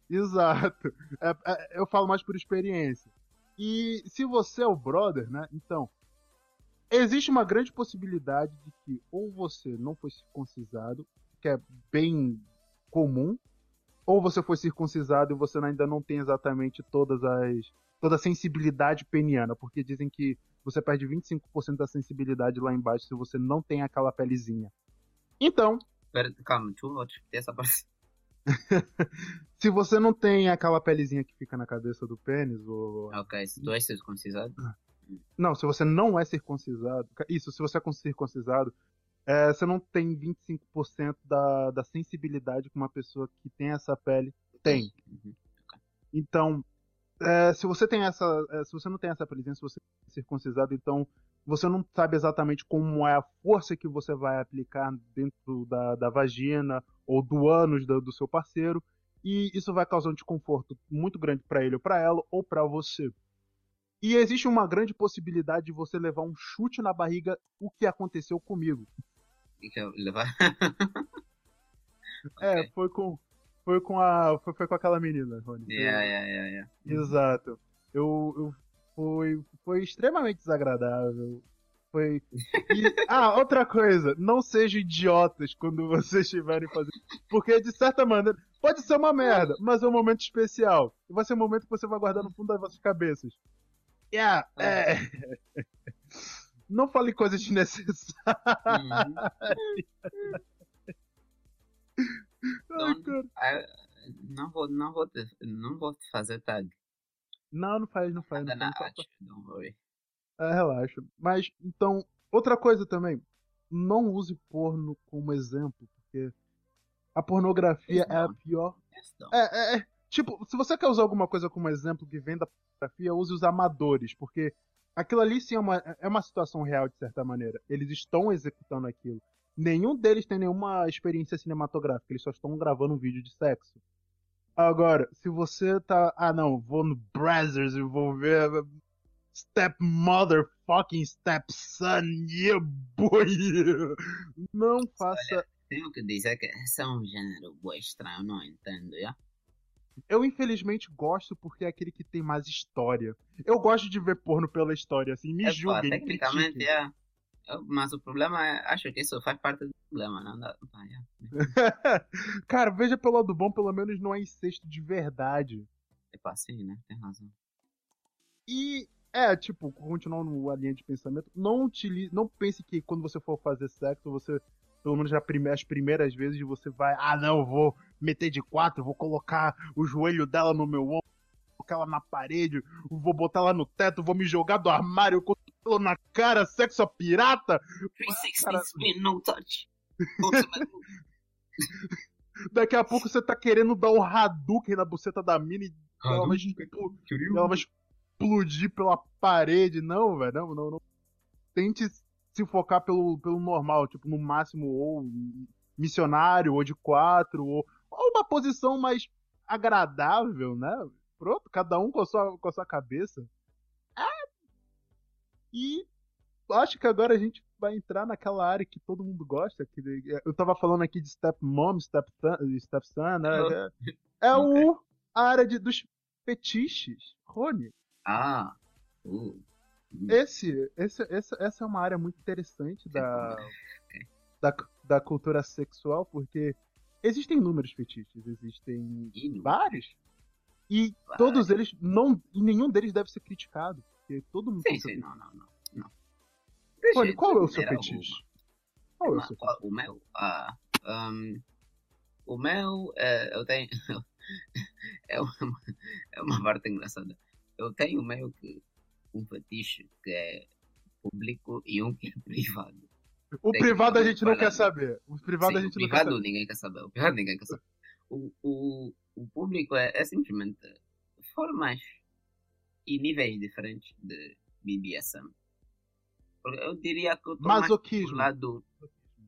Exato. É- é- eu falo mais por experiência. E se você é o brother, né? Então, existe uma grande possibilidade de que ou você não foi circuncisado, que é bem comum, ou você foi circuncisado e você ainda não tem exatamente todas as toda a sensibilidade peniana, porque dizem que você perde 25% da sensibilidade lá embaixo se você não tem aquela pelezinha. Então, Pera, calma, tu vou te essa parte. [laughs] se você não tem aquela pelezinha que fica na cabeça do pênis, ou Ok, se tu és circuncisado, Não, se você não é circuncisado. Isso, se você é circuncisado, é, você não tem 25% da, da sensibilidade que uma pessoa que tem essa pele tem. Uhum. Então, é, se você tem essa. é, se você não tem essa presença, se você é circuncisado, então você não sabe exatamente como é a força que você vai aplicar dentro da, da vagina ou do ânus do, do seu parceiro. E isso vai causar um desconforto muito grande para ele ou para ela ou para você. E existe uma grande possibilidade de você levar um chute na barriga, o que aconteceu comigo. E que eu levar. [laughs] É, foi com. Foi com a. Foi, foi com aquela menina, Rony. Yeah, yeah, yeah, yeah. Exato. Eu, eu foi, foi extremamente desagradável. Foi. E- [laughs] ah, outra coisa, não sejam idiotas quando vocês estiverem fazendo. Porque, de certa maneira, pode ser uma merda, mas é um momento especial. E vai ser um momento que você vai guardar no fundo das vossas cabeças. Yeah, é. Não fale coisas desnecessárias. Uhum. Então-. [laughs] Ah, não vou, não vou te, não vou te fazer tag. Não, não faz, não faz. Nada Não na arte, don't worry. É, relaxa. Mas, então, outra coisa também. Não use porno como exemplo, porque a pornografia Isso é a não. pior. É, é, é. Tipo, se você quer usar alguma coisa como exemplo que vem da pornografia, use os amadores, porque aquilo ali sim é uma, é uma situação real, de certa maneira. Eles estão executando aquilo. Nenhum deles tem nenhuma experiência cinematográfica, eles só estão gravando um vídeo de sexo. Agora, se você tá. Ah, não, vou no Brazzers e vou ver. Step motherfucking stepson, yeah boy! Não faça. Tenho que dizer que esse é um gênero bué estranho, não entendo, yeah? Eu infelizmente gosto porque é aquele que tem mais história. Eu gosto de ver porno pela história, assim, me Epá, julguem. me tecnicamente, critiquem. Eu- Mas o problema é, acho que isso faz parte do problema, não dá. pá, yeah. Cara, veja pelo lado bom, pelo menos não é incesto de verdade. Epá, sim, né? Tem razão. E é, tipo, continuando a linha de pensamento, não utilize, não pense que quando você for fazer sexo, você pelo menos prime as primeiras vezes você vai, ah não, eu vou meter de quatro, vou colocar o joelho dela no meu ombro, vou colocar ela na parede, vou botar ela no teto, vou me jogar do armário com ela na cara, sexo a pirata. 360 Cara- spin, no touch. [laughs] Daqui a pouco você tá querendo dar um Hadouken na buceta da mina e ela vai, explo- ela vai explodir pela parede. Não, velho, não, não, não. Tente se focar pelo, pelo normal, tipo, no máximo, ou missionário, ou de quatro, ou, ou uma posição mais agradável, né? Pronto, cada um com a sua, com a sua cabeça. É. E acho que agora a gente vai entrar naquela área que todo mundo gosta. Que eu tava falando aqui de stepmom, stepson, stepson né? É, é o, a área de, dos fetiches. Rony, Ah. Uh. Esse, esse, essa, essa é uma área muito interessante da, [laughs] da, da cultura sexual, porque existem inúmeros fetiches, existem Inu. vários, e Vários. todos eles, não, e nenhum deles deve ser criticado, porque todo mundo Sim, sim, não, não, não. não. Deixa qual é o seu fetiche? Qual é o seu qual- O meu? Ah, um, o meu, é, eu tenho. [laughs] é, uma, é uma parte engraçada. Eu tenho meio que um fetiche que é público e um que é [laughs] privado. O Tem privado a gente não quer saber. O privado Sim, a gente não quer saber. ninguém quer saber. O privado ninguém quer saber. O, o, o público é, é simplesmente formas e níveis diferentes de BDSM. Eu diria que eu tô mais pro lado.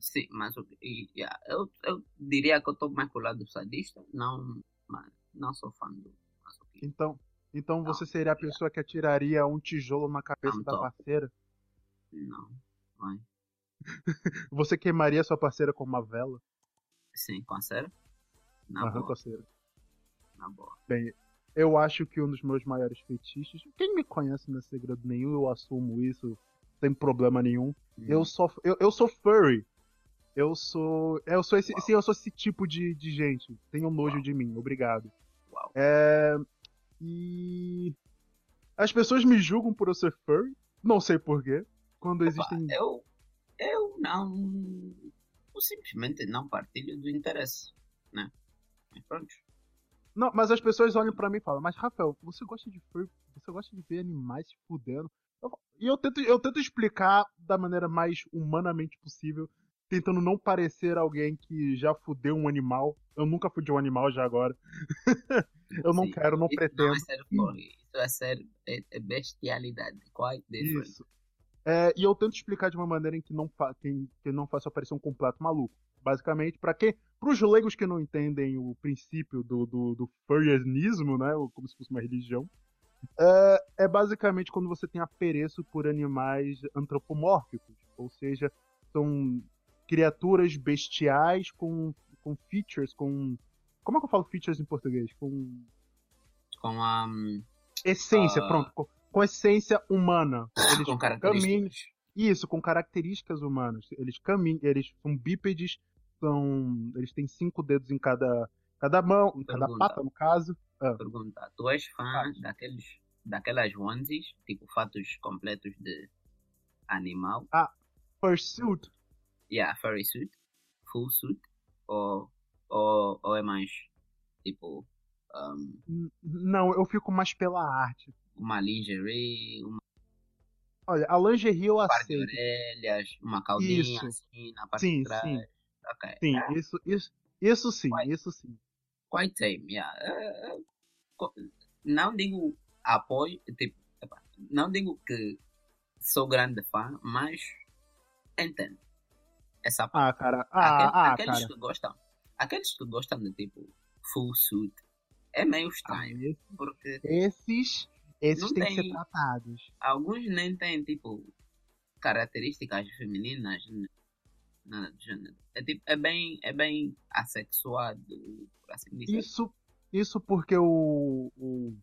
Sim, mas o- yeah, eu, eu diria que eu tô mais pro lado sadista. Não, mas não sou fã do masoquismo. Então, então Não, você seria a pessoa que atiraria um tijolo na cabeça Não da tô. parceira? Não, vai. [laughs] Você queimaria sua parceira com uma vela? Sim, com a sério? Na Aham, boa, parceira. na boa. Bem, eu acho que um dos meus maiores fetiches. Quem me conhece não é segredo nenhum, eu assumo isso sem problema nenhum. Eu sou, eu, eu sou furry. Eu sou. Eu sou esse. Uau. Sim, eu sou esse tipo de, de gente. Tenham nojo Uau. de mim, obrigado. Uau. É. E. As pessoas me julgam por eu ser furry. Não sei porquê. Quando Opa, existem. eu, eu não. Eu simplesmente não partilho do interesse, né? Mas pronto. Não, mas as pessoas olham pra mim e falam, mas Rafael, você gosta de furry, você gosta de ver animais se fudendo. Eu- E eu tento, eu tento explicar da maneira mais humanamente possível, tentando não parecer alguém que já fudeu um animal. Eu nunca fudi um animal já agora. [laughs] eu não Sim, quero, não Isso pretendo. não é ser porre, isso é ser é, é bestialidade. Quite different. Isso. É, e eu tento explicar de uma maneira em que não, que, que não faça parecer um completo maluco. Basicamente, para quem, para os leigos que não entendem o princípio do, do, do furrianismo, né, como se fosse uma religião, é, é basicamente quando você tem apereço por animais antropomórficos, ou seja, são criaturas bestiais com, com features, com como é que eu falo features em português? Com Com a. hum, essência, Ah. pronto, com, com essência humana. [coughs] Eles com caminham, isso, com características humanas. Eles caminham, eles são bípedes, são, eles têm cinco dedos em cada, cada mão, em cada pata, no caso. Pergunta: Tu és fã daqueles, daquelas onesies, tipo fatos completos de animal? Fursuit, Yeah, furry suit? Full suit? Ou, ou, ou é mais tipo um, não, eu fico mais pela arte. uma lingerie, uma Olha, a lingerie eu par de aceito. orelhas, uma caldinha Isso. assim na parte Sim, de trás? sim, Ok. sim, isso, isso, isso sim, Vai. isso sim. Quite tame, yeah. Eh, co- não digo apoio, tipo, não digo que sou grande fã, mas entendo. Essa. Ah, cara, ah, ah, aqueles cara. que gostam, aqueles que gostam de tipo full suit, é meio Ah, estranho, esse- porque esses, esses têm que ser tratados. alguns nem têm tipo características femininas, nada do gênero. É, tipo, é bem, é bem assexuado, por assim dizer. Isso, isso porque o, o,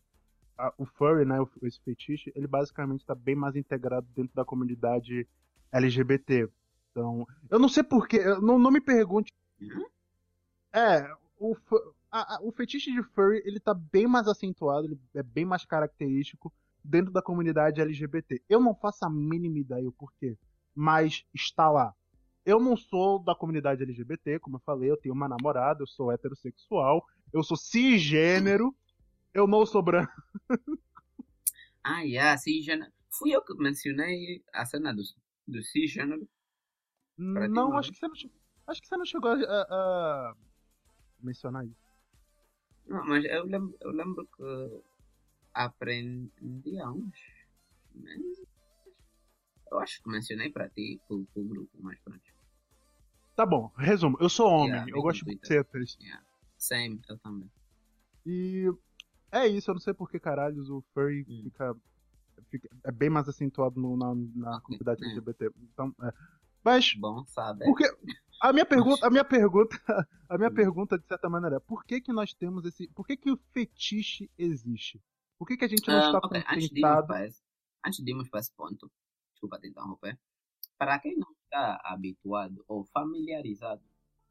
a- o furry, né, esse fetiche, ele basicamente está bem mais integrado dentro da comunidade LGBT. Então, eu não sei porquê, não, não me pergunte. Uhum. É, o, a- a- o fetiche de furry, ele tá bem mais acentuado, ele é bem mais característico dentro da comunidade LGBT. Eu não faço a mínima ideia o porquê, mas está lá. eu não sou da comunidade LGBT, como eu falei, eu tenho uma namorada, eu sou heterossexual, eu sou cisgênero, eu não sou branco. Ah, yeah, cisgênero. Fui eu que mencionei a cena do, do cisgênero. Pra Não, acho que você não, acho que você não chegou a, a- a mencionar isso. Não, mas eu lembro, eu lembro que aprendi há uns meses. Eu acho que mencionei para ti, pro, pro grupo, mas pronto. Tá bom, resumo, eu sou homem, Yeah, eu gosto de tetas. Yeah. Same, eu também. E é isso, eu não sei por que caralhos o furry Hum. fica, fica- É bem mais acentuado no- na, na Ok, comunidade é. LGBT. Então, é. Mas, Bom saber. por que. A minha pergunta, a minha pergunta, [laughs] a minha Hum. pergunta, de certa maneira, é por que, que nós temos esse. Por que, que o fetiche existe? Por que, que a gente não Ah, está antes de, contentado? antes de irmos para esse ponto, desculpa te interromper, para quem não está habituado ou familiarizado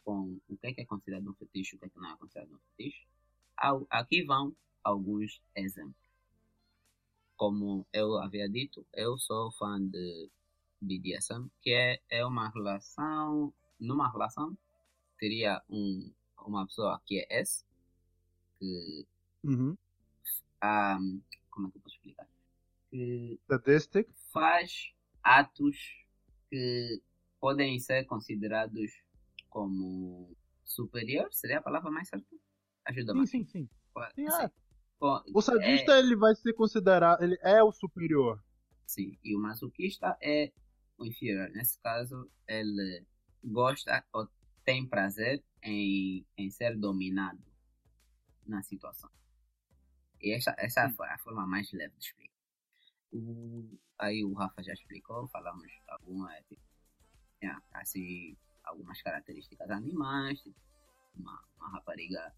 com o que é, que é considerado um fetiche e o que é que não é considerado um fetiche, aqui vão alguns exemplos. Como eu havia dito, eu sou fã de BDSM, que é, é uma relação, numa relação, teria um, uma pessoa que é S, que Uhum. ah, como é que eu posso explicar? Que Sadistic. faz atos que podem ser considerados como superior, seria a palavra mais certa? Ajuda-me. Sim, sim, sim. Sim, Sim. é. Co- O sadista, ele vai ser considerado. Ele é o superior. Sim, e o masoquista é o inferior. Nesse caso, ele gosta ou tem prazer em, em ser dominado na situação. E essa, essa foi a forma mais leve de explicar. O, aí o Rafa já explicou, falamos alguma, tipo, assim, algumas características animais, tipo, uma, uma rapariga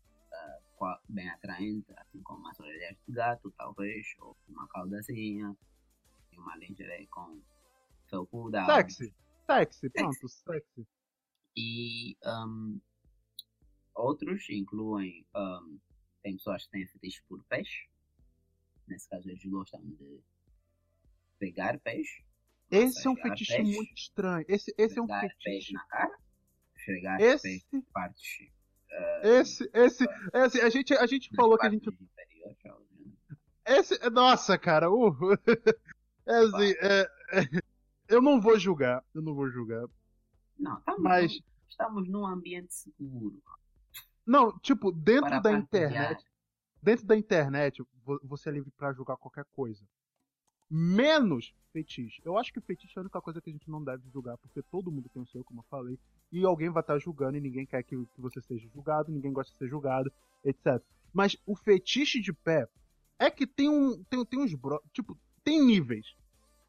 qua- bem atraente, assim como umas orelhas de gato, talvez, ou uma caudazinha, uma lingerie com felpuda. Sexy. Sexy, pronto, sexy. E um, outros incluem. Um, tem pessoas que têm fetiche por peixe. Nesse caso, eles gostam de pegar peixe. Esse é um fetiche peixe, muito estranho. Esse, esse é um pegar peixe fetiche. na cara, esfregar Esse, peixe em partes. esse, esse, esse, a gente, a gente falou que a gente. né? Esse, nossa, cara, uh, [laughs] é assim, é, é, eu não vou julgar, eu não vou julgar. Não, estamos, Mas, num, estamos num ambiente seguro. não, tipo, dentro para da partilhar. internet, dentro da internet, vo- você é livre pra julgar qualquer coisa. Menos fetiche. Eu acho que fetiche é a única coisa que a gente não deve julgar, porque todo mundo tem o seu, como eu falei, e alguém vai estar julgando e ninguém quer que, que você seja julgado, ninguém gosta de ser julgado, etc. Mas o fetiche de pé é que tem um. Tem, tem uns bro. Tipo, tem níveis.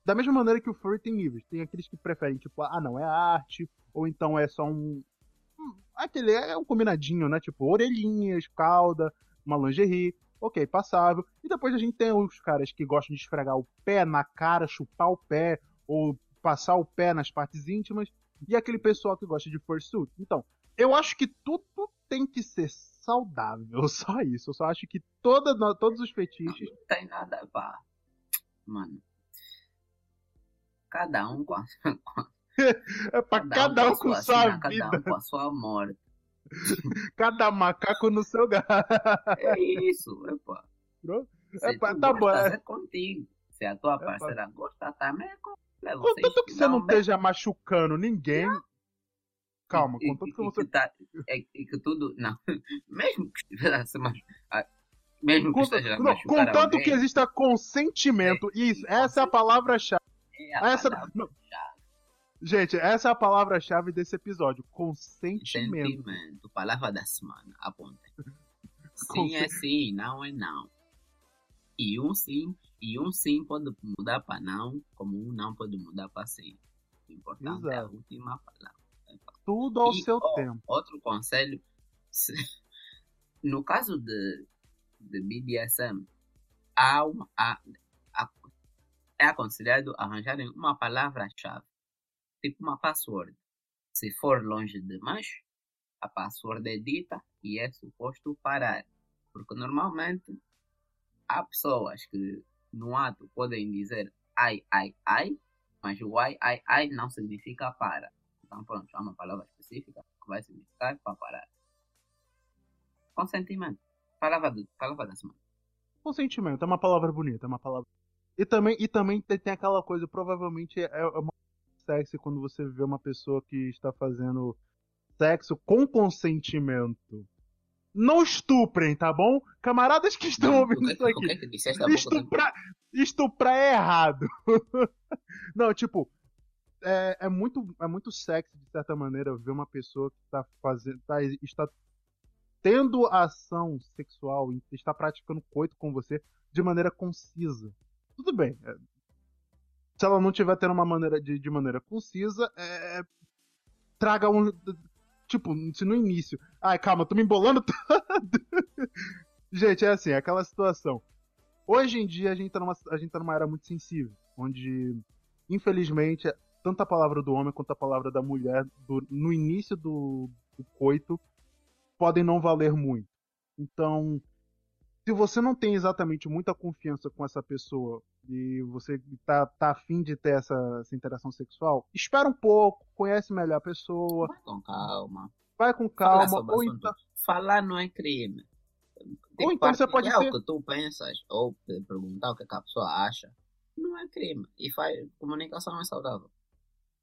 Da mesma maneira que o furry tem níveis. Tem aqueles que preferem, tipo, ah, não, é arte, ou então é só um. um- Aquele é um combinadinho, né? Tipo, orelhinhas, cauda, uma lingerie. Ok, passável. E depois a gente tem os caras que gostam de esfregar o pé na cara, chupar o pé, ou passar o pé nas partes íntimas. E aquele pessoal que gosta de fursuit. Então, eu acho que tudo tem que ser saudável. [laughs] Só isso. Eu só acho que toda, todos os fetiches. Não tem nada pra. Mano. Cada um com a, [laughs] com a- É pra cada um com a sua vida. Cada um com a sua morte. [laughs] Cada macaco no seu gato. É isso, epa. Se Epa, tá bom, é. é contigo. Se a tua Epa. parceira gosta também, é. Contanto Vocês que você não esteja machucando ninguém. Calma, E- contanto e- que você. tá- é- e que tudo. Não. [laughs] Mesmo que estivesse Mesmo que Conta- não, contanto alguém, que exista consentimento. Isso, essa é a palavra-chave. Essa- não. Gente, essa é a palavra-chave desse episódio. Consentimento. Sentimento. Palavra da semana. Aponta. [laughs] Sim é sim, não é não. E um sim, e um sim pode mudar para não, como um não pode mudar para sim. O importante é a Exato. última palavra. Tudo ao E, seu ó, tempo. Outro conselho, se- [laughs] no caso de, de BDSM, há uma, há- é aconselhado arranjarem uma palavra-chave, tipo uma password. Se for longe demais, a password é dita e é suposto parar. Porque normalmente há pessoas que no ato podem dizer ai, ai, ai, mas o ai, ai, ai não significa para. Então, pronto, há uma palavra específica que vai significar para parar. Consentimento. Palavra, do, palavra da semana. Consentimento, é uma palavra bonita, é uma palavra. E também, e também tem, aquela coisa, provavelmente é, é uma sexy quando você vê uma pessoa que está fazendo sexo com consentimento. Não estuprem, tá bom? Camaradas que estão Não, ouvindo isso aqui. Estuprar, estuprar é errado. [laughs] Não, tipo, é, é muito, é muito sexy, de certa maneira, ver uma pessoa que tá fazendo. Tá, está tendo ação sexual, está praticando coito com você de maneira concisa. Tudo bem. é, se ela não tiver tendo uma maneira de, de maneira concisa, é, traga um. Tipo, se no início. Ai, calma, tô me embolando [laughs] todo. gente, é assim, é aquela situação. Hoje em dia a gente, tá numa, a gente tá numa era muito sensível, onde, infelizmente, tanto a palavra do homem quanto a palavra da mulher, do- no início do, do coito, podem não valer muito. Então, se você não tem exatamente muita confiança com essa pessoa e você tá, tá afim de ter essa, essa interação sexual, espera um pouco, conhece melhor a pessoa, Vai com calma. vai com calma, o ou então. Falar não é crime. Ou então você pode partilhar ser- o que tu pensas, ou pe- perguntar o que, é que a pessoa acha, não é crime. E faz, comunicação é saudável.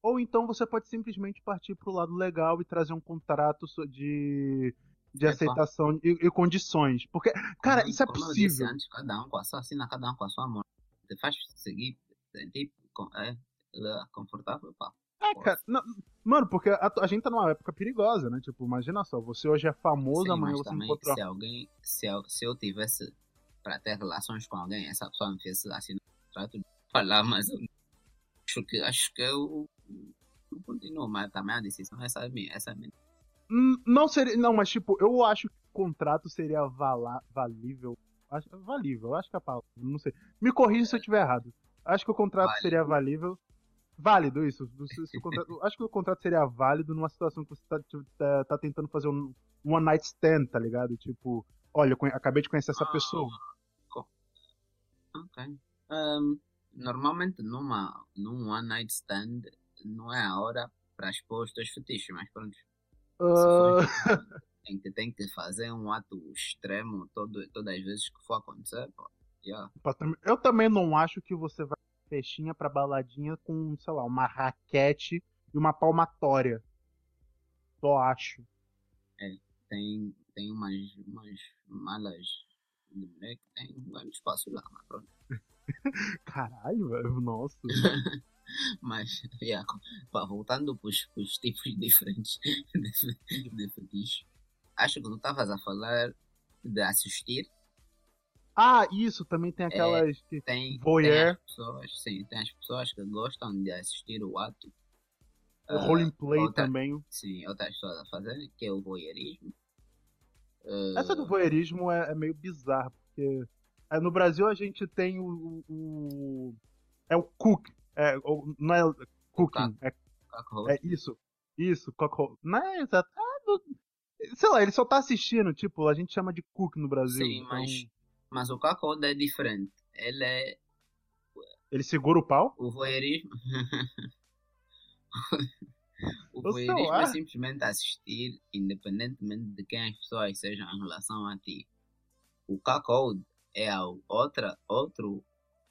Ou então você pode simplesmente partir pro lado legal e trazer um contrato de, de Epa. aceitação e, e condições. Porque, cara, Como- isso é eu possível. antes, cada um com a sua assina, cada um com a sua mão. Te faz seguir, sentir é, é, confortável, pá. É, cara, não- mano, porque a, a gente tá numa época perigosa, né? Tipo, imagina só, você hoje é famoso, Sim, amanhã você também, encontra. se alguém, se eu, se eu tivesse para ter relações com alguém, essa pessoa me fizesse assinar um contrato de falar, mas eu acho que, acho que eu não continuo, mas também a decisão essa é minha, essa é minha. Hum, Não seria. Não, mas tipo, eu acho que o contrato seria vala, valível. Acho, valível, acho que é a palavra. Não sei. Me corrija se eu estiver errado. Acho que o contrato Válido. seria valível. Válido, isso. Se- contrato- acho que o contrato seria válido numa situação que você tá, tipo, tá- tá tentando fazer um one night stand, tá ligado? Tipo, olha, eu acabei de conhecer essa Ah. pessoa. Ok. Um, normalmente numa, num one night stand não é a hora para expor os teus fetiches, mas pronto. Ah, Se for [laughs] em que tem que fazer um ato extremo todo, todas as vezes que for acontecer, pô, yeah. Eu também não acho que você vai festinha pra baladinha com, sei lá, uma raquete e uma palmatória. Só acho. tem, tem umas, umas malas de mulher que tem um espaço lá, mas pronto. [laughs] Caralho, velho. Nossa. [laughs] Mas, yeah, pá, voltando para os tipos diferentes de, de fetiche, acho que tu estavas a falar de assistir. Ah, isso, também tem aquelas que. Tem, Voyeur. tem as pessoas, sim, tem as pessoas que gostam de assistir o ato. O Ah, roleplay outra- também. Sim, outras pessoas a fazerem, que é o voyeurismo. Ah, Essa do voyeurismo é, é meio bizarro, porque é, no Brasil a gente tem o. o- é o cook. É, o- não é cooking, é, é isso. Isso, coco. Não é exato. Ah, sei lá, ele só tá assistindo, tipo, a gente chama de cook no Brasil. Sim, então mas, mas o cockroach é diferente. Ele é Ele segura o pau? o voyeurismo. [laughs] o voyeurismo é simplesmente assistir, independentemente de quem as pessoas sejam em relação a ti. O cuckold é a outra, outro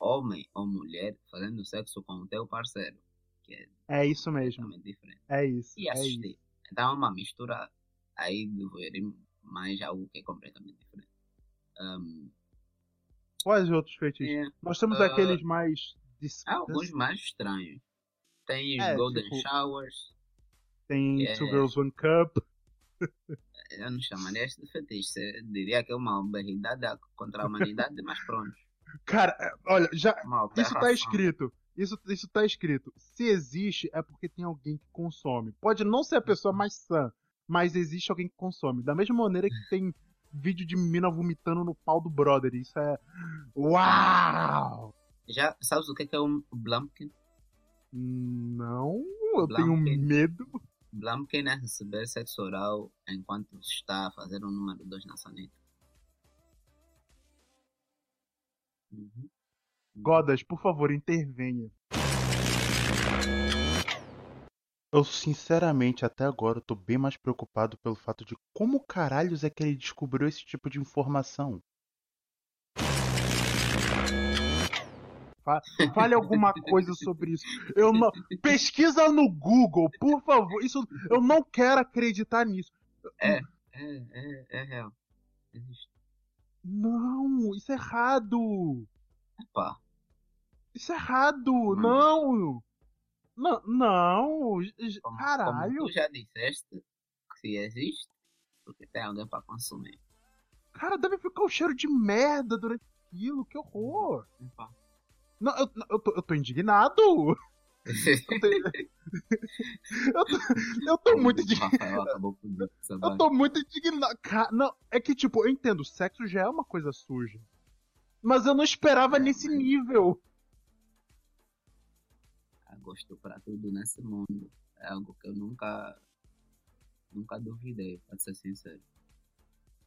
homem ou mulher fazendo sexo com o teu parceiro, que é É isso mesmo. diferente. É isso. E É isso. assistir. Então é uma mistura aí do voyeurismo, mas algo que é completamente diferente. Um, Quais outros feitiços? é, Nós temos Ah, aqueles mais. dis- há alguns mais estranhos. Tem os É, Golden tipo- Showers. Tem é- Two Girls One Cup. Eu não chamaria isso de fetiche. Eu diria que é uma barbaridade contra a humanidade, mas pronto. Cara, é, olha, já. Isso tá aberração. escrito. Isso, isso tá escrito. Se existe, é porque tem alguém que consome. Pode não ser a pessoa mais sã, mas existe alguém que consome. Da mesma maneira que tem vídeo de mina vomitando no pau do brother. Isso é. Uau! Já sabes o que é, é um Blumpkin? Não, eu tenho Blumpkin. medo. Blumpkin é receber sexo oral enquanto está fazer o número 2 na sanita. Uhum. Godas, por favor, intervenha. Eu, sinceramente, até agora, tô bem mais preocupado pelo fato de como caralhos é que ele descobriu esse tipo de informação. Fa- Fale alguma coisa sobre isso. Eu não... Pesquisa no Google, por favor. Isso eu não quero acreditar nisso. É, é, é real. Existe. Não, isso é errado. Pá, Isso é errado. Mano. Não. Não, não. como, Caralho. como tu já disseste que se existe, porque tem alguém pra consumir. Cara, deve ficar o cheiro de merda durante aquilo. Que horror. Epá. Não, eu, eu, tô, eu tô indignado. [laughs] Eu tô, [laughs] eu tô, eu tô muito indignado. Eu tô muito indignado. Não, é que, tipo, eu entendo, sexo já é uma coisa suja. Mas eu não esperava É, nesse mas- nível. Há gosto pra tudo nesse mundo. É algo que eu nunca. Nunca duvidei, pra ser sincero.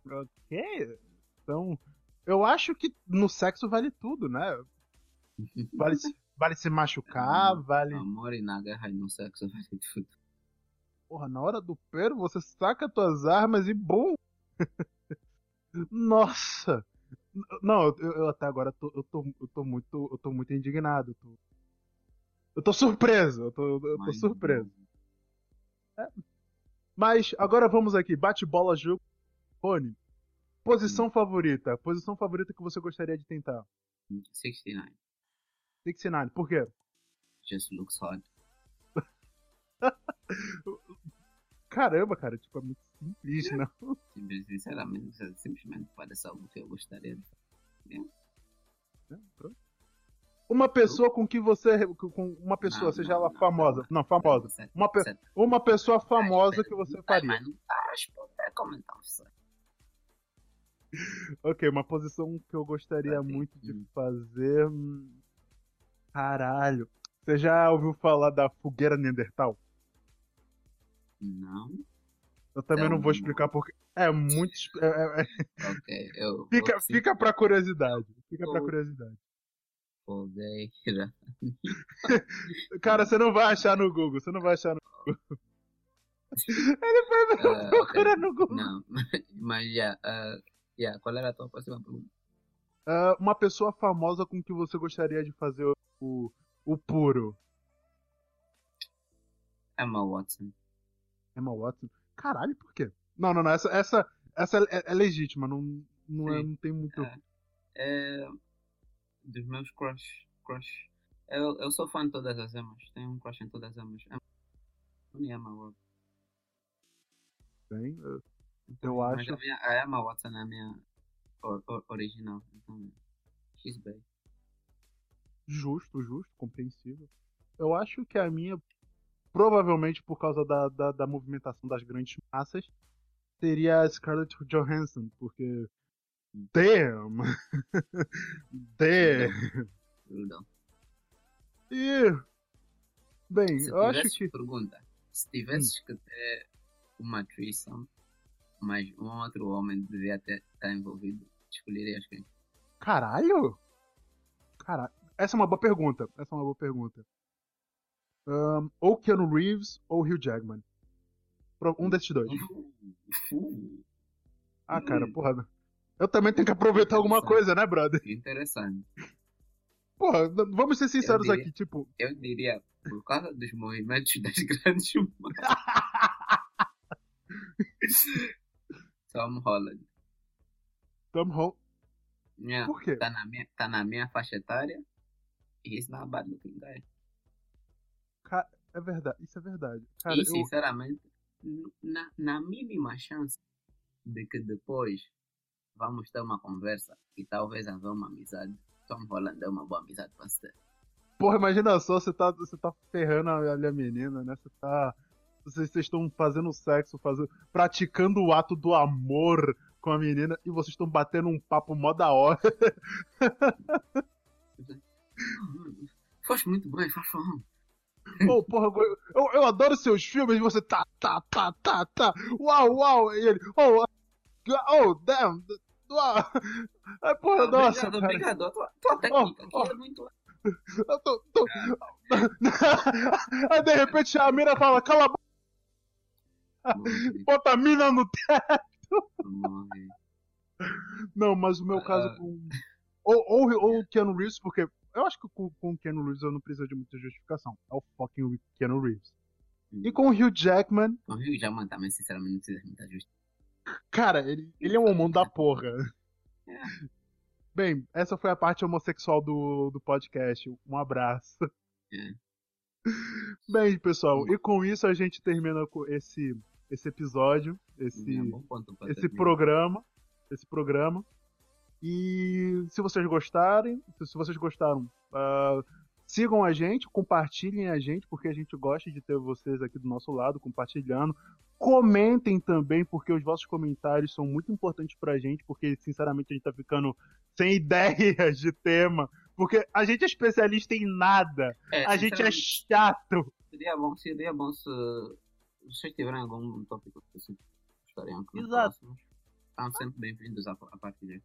Ok. Então, eu acho que no sexo vale tudo, né? [laughs] Vale, vale se machucar, vale. Amor e na guerra e no sexo [laughs] vale tudo. Porra, na hora do pero, você saca tuas armas e bom. [laughs] Nossa! Não, eu, eu até agora tô, eu, tô, eu tô muito. Eu tô muito indignado. Eu tô, eu tô surpreso, eu tô, eu tô Mas- surpreso. Mas agora vamos aqui, bate-bola jogo. Rony, posição favorita. Posição favorita que você gostaria de tentar. 69. 69, por quê? Just looks hot. Caramba, cara, tipo, é muito simples, não? Simple- Sinceramente, isso é simplesmente parece algo que eu gostaria de fazer. né? Pronto. Uma pessoa com que você. Com uma pessoa, Não, seja não, ela não, famosa. não. Famosa. Certo, Uma, pe- certo. uma pessoa famosa que você faria. Mas não tá a responder como então. Ok, uma posição que eu gostaria muito de Hum. fazer. Caralho. Você já ouviu falar da fogueira Neandertal? Não? Eu também não vou Não. explicar porque. É muito. é- é- é- Ok, eu. [laughs] Fica, vou fica pra curiosidade. Fica pra curiosidade. Fogueira. [laughs] Cara, você não vai achar no Google. Você não vai achar no Google. [laughs] Ele foi Ah, procurar no Google. Não, mas já. ah, já, qual era a tua próxima pergunta? Ah, uma pessoa famosa com que você gostaria de fazer o, o, puro. Emma Watson. Emma Watson. Caralho, por quê? Não, não, não. Essa, essa, essa é, é legítima. Não, não, é, não tem muito. É. É. Dos meus crush. crush. Eu, eu sou fã de todas as Emmas. Tenho um crush em todas as Emmas. Emma Emma Watson. Bem, eu- eu Mas acho. a, minha, a Emma Watson é a minha or- or- original. Então, bad. Justo, justo, compreensível. Eu acho que a minha, provavelmente por causa da, da, da movimentação das grandes massas, seria a Scarlett Johansson, porque. Damn! [laughs] Damn! Brutal. E. Bem, Se eu acho que. pergunta, se tivesses que ter uma threesome, mas um outro homem devia ter estar envolvido, escolherias quem? Caralho? Caralho. Essa é uma boa pergunta. Essa é uma boa pergunta. Ahn, ou Keanu Reeves ou Hugh Jackman. Um desses dois. Uh, Ah, cara, porra. Eu também tenho que aproveitar alguma coisa, né, brother? que interessante. Porra, vamos ser sinceros diria- aqui, tipo. Eu diria, por causa dos movimentos [laughs] das grandes. [laughs] [laughs] Tom Holland. Tom Holland. Yeah, Por quê? tá, na minha, tá na minha faixa etária. E he's not a bad looking guy. Ca- É verdade, isso é verdade. Cara, e eu. sinceramente, na, na mínima chance de que depois vamos ter uma conversa e talvez haver uma amizade, Tom Holland é uma boa amizade para você. Porra, imagina só, você tá, você tá ferrando a, a menina, né? Você tá. Vocês vocês estão fazendo sexo, fazendo, praticando o ato do amor com a menina e vocês estão batendo um papo mó da hora. [laughs] Faz muito bem, faz favor. Ô, porra, eu, eu, adoro seus filmes você tá, tá, tá, tá, tá. Uau, uau. E ele, oh, oh, damn. Uau. Ai, porra, nossa, obrigado, cara. obrigado. A tua, tua técnica aqui oh. é muito. Eu tô, tô... [laughs] Aí de repente a mina fala, cala a boca, bota a mina no teto. Não, mas o meu caso Ah. com. Ou, ou, ou o Keanu Reeves, porque eu acho que com, com o Keanu Reeves eu não preciso de muita justificação. É o fucking Keanu Reeves. E com o Hugh Jackman, Com o Rio Jackman também, sinceramente, não precisa de muita justiça. cara, ele, ele é um homão da porra. É. Bem, essa foi a parte homossexual do, do podcast. Um abraço. É. Bem, pessoal, e com isso a gente termina com esse, esse episódio, esse, É um ponto esse programa, esse programa. E se vocês gostarem, se vocês gostaram, ah, sigam a gente, compartilhem a gente, porque a gente gosta de ter vocês aqui do nosso lado, compartilhando. Comentem também, porque os vossos comentários são muito importantes pra gente, porque sinceramente a gente tá ficando sem [laughs] ideias de tema, porque a gente é especialista em nada, É, a gente é chato. Seria bom, seria bom se se vocês tiverem algum tópico que vocês gostariam que Exato. Estão sempre bem-vindos a, a partilhar.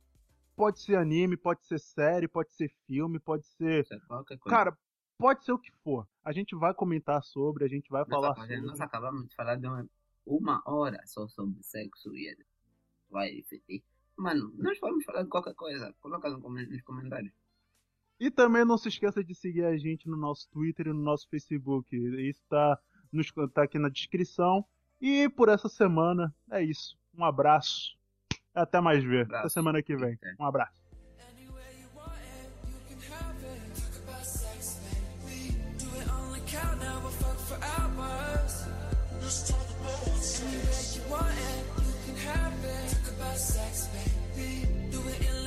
Pode ser anime, pode ser série, pode ser filme, pode ser? Qualquer coisa. Cara, pode ser o que for. A gente vai comentar sobre, a gente vai nós, falar sobre. nós acabamos de falar de uma, uma hora só sobre sexo e ele vai repetir. Mano, nós vamos falar de qualquer coisa. Coloca nos comentários. E também não se esqueça de seguir a gente no nosso Twitter e no nosso Facebook. Isso tá, nos, tá aqui na descrição. E por essa semana é isso. Um abraço. Até mais ver. Até Abraço. semana que vem. Até. Um abraço.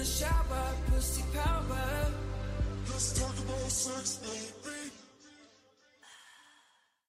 Shower, pussy power. Let's talk about sex, baby.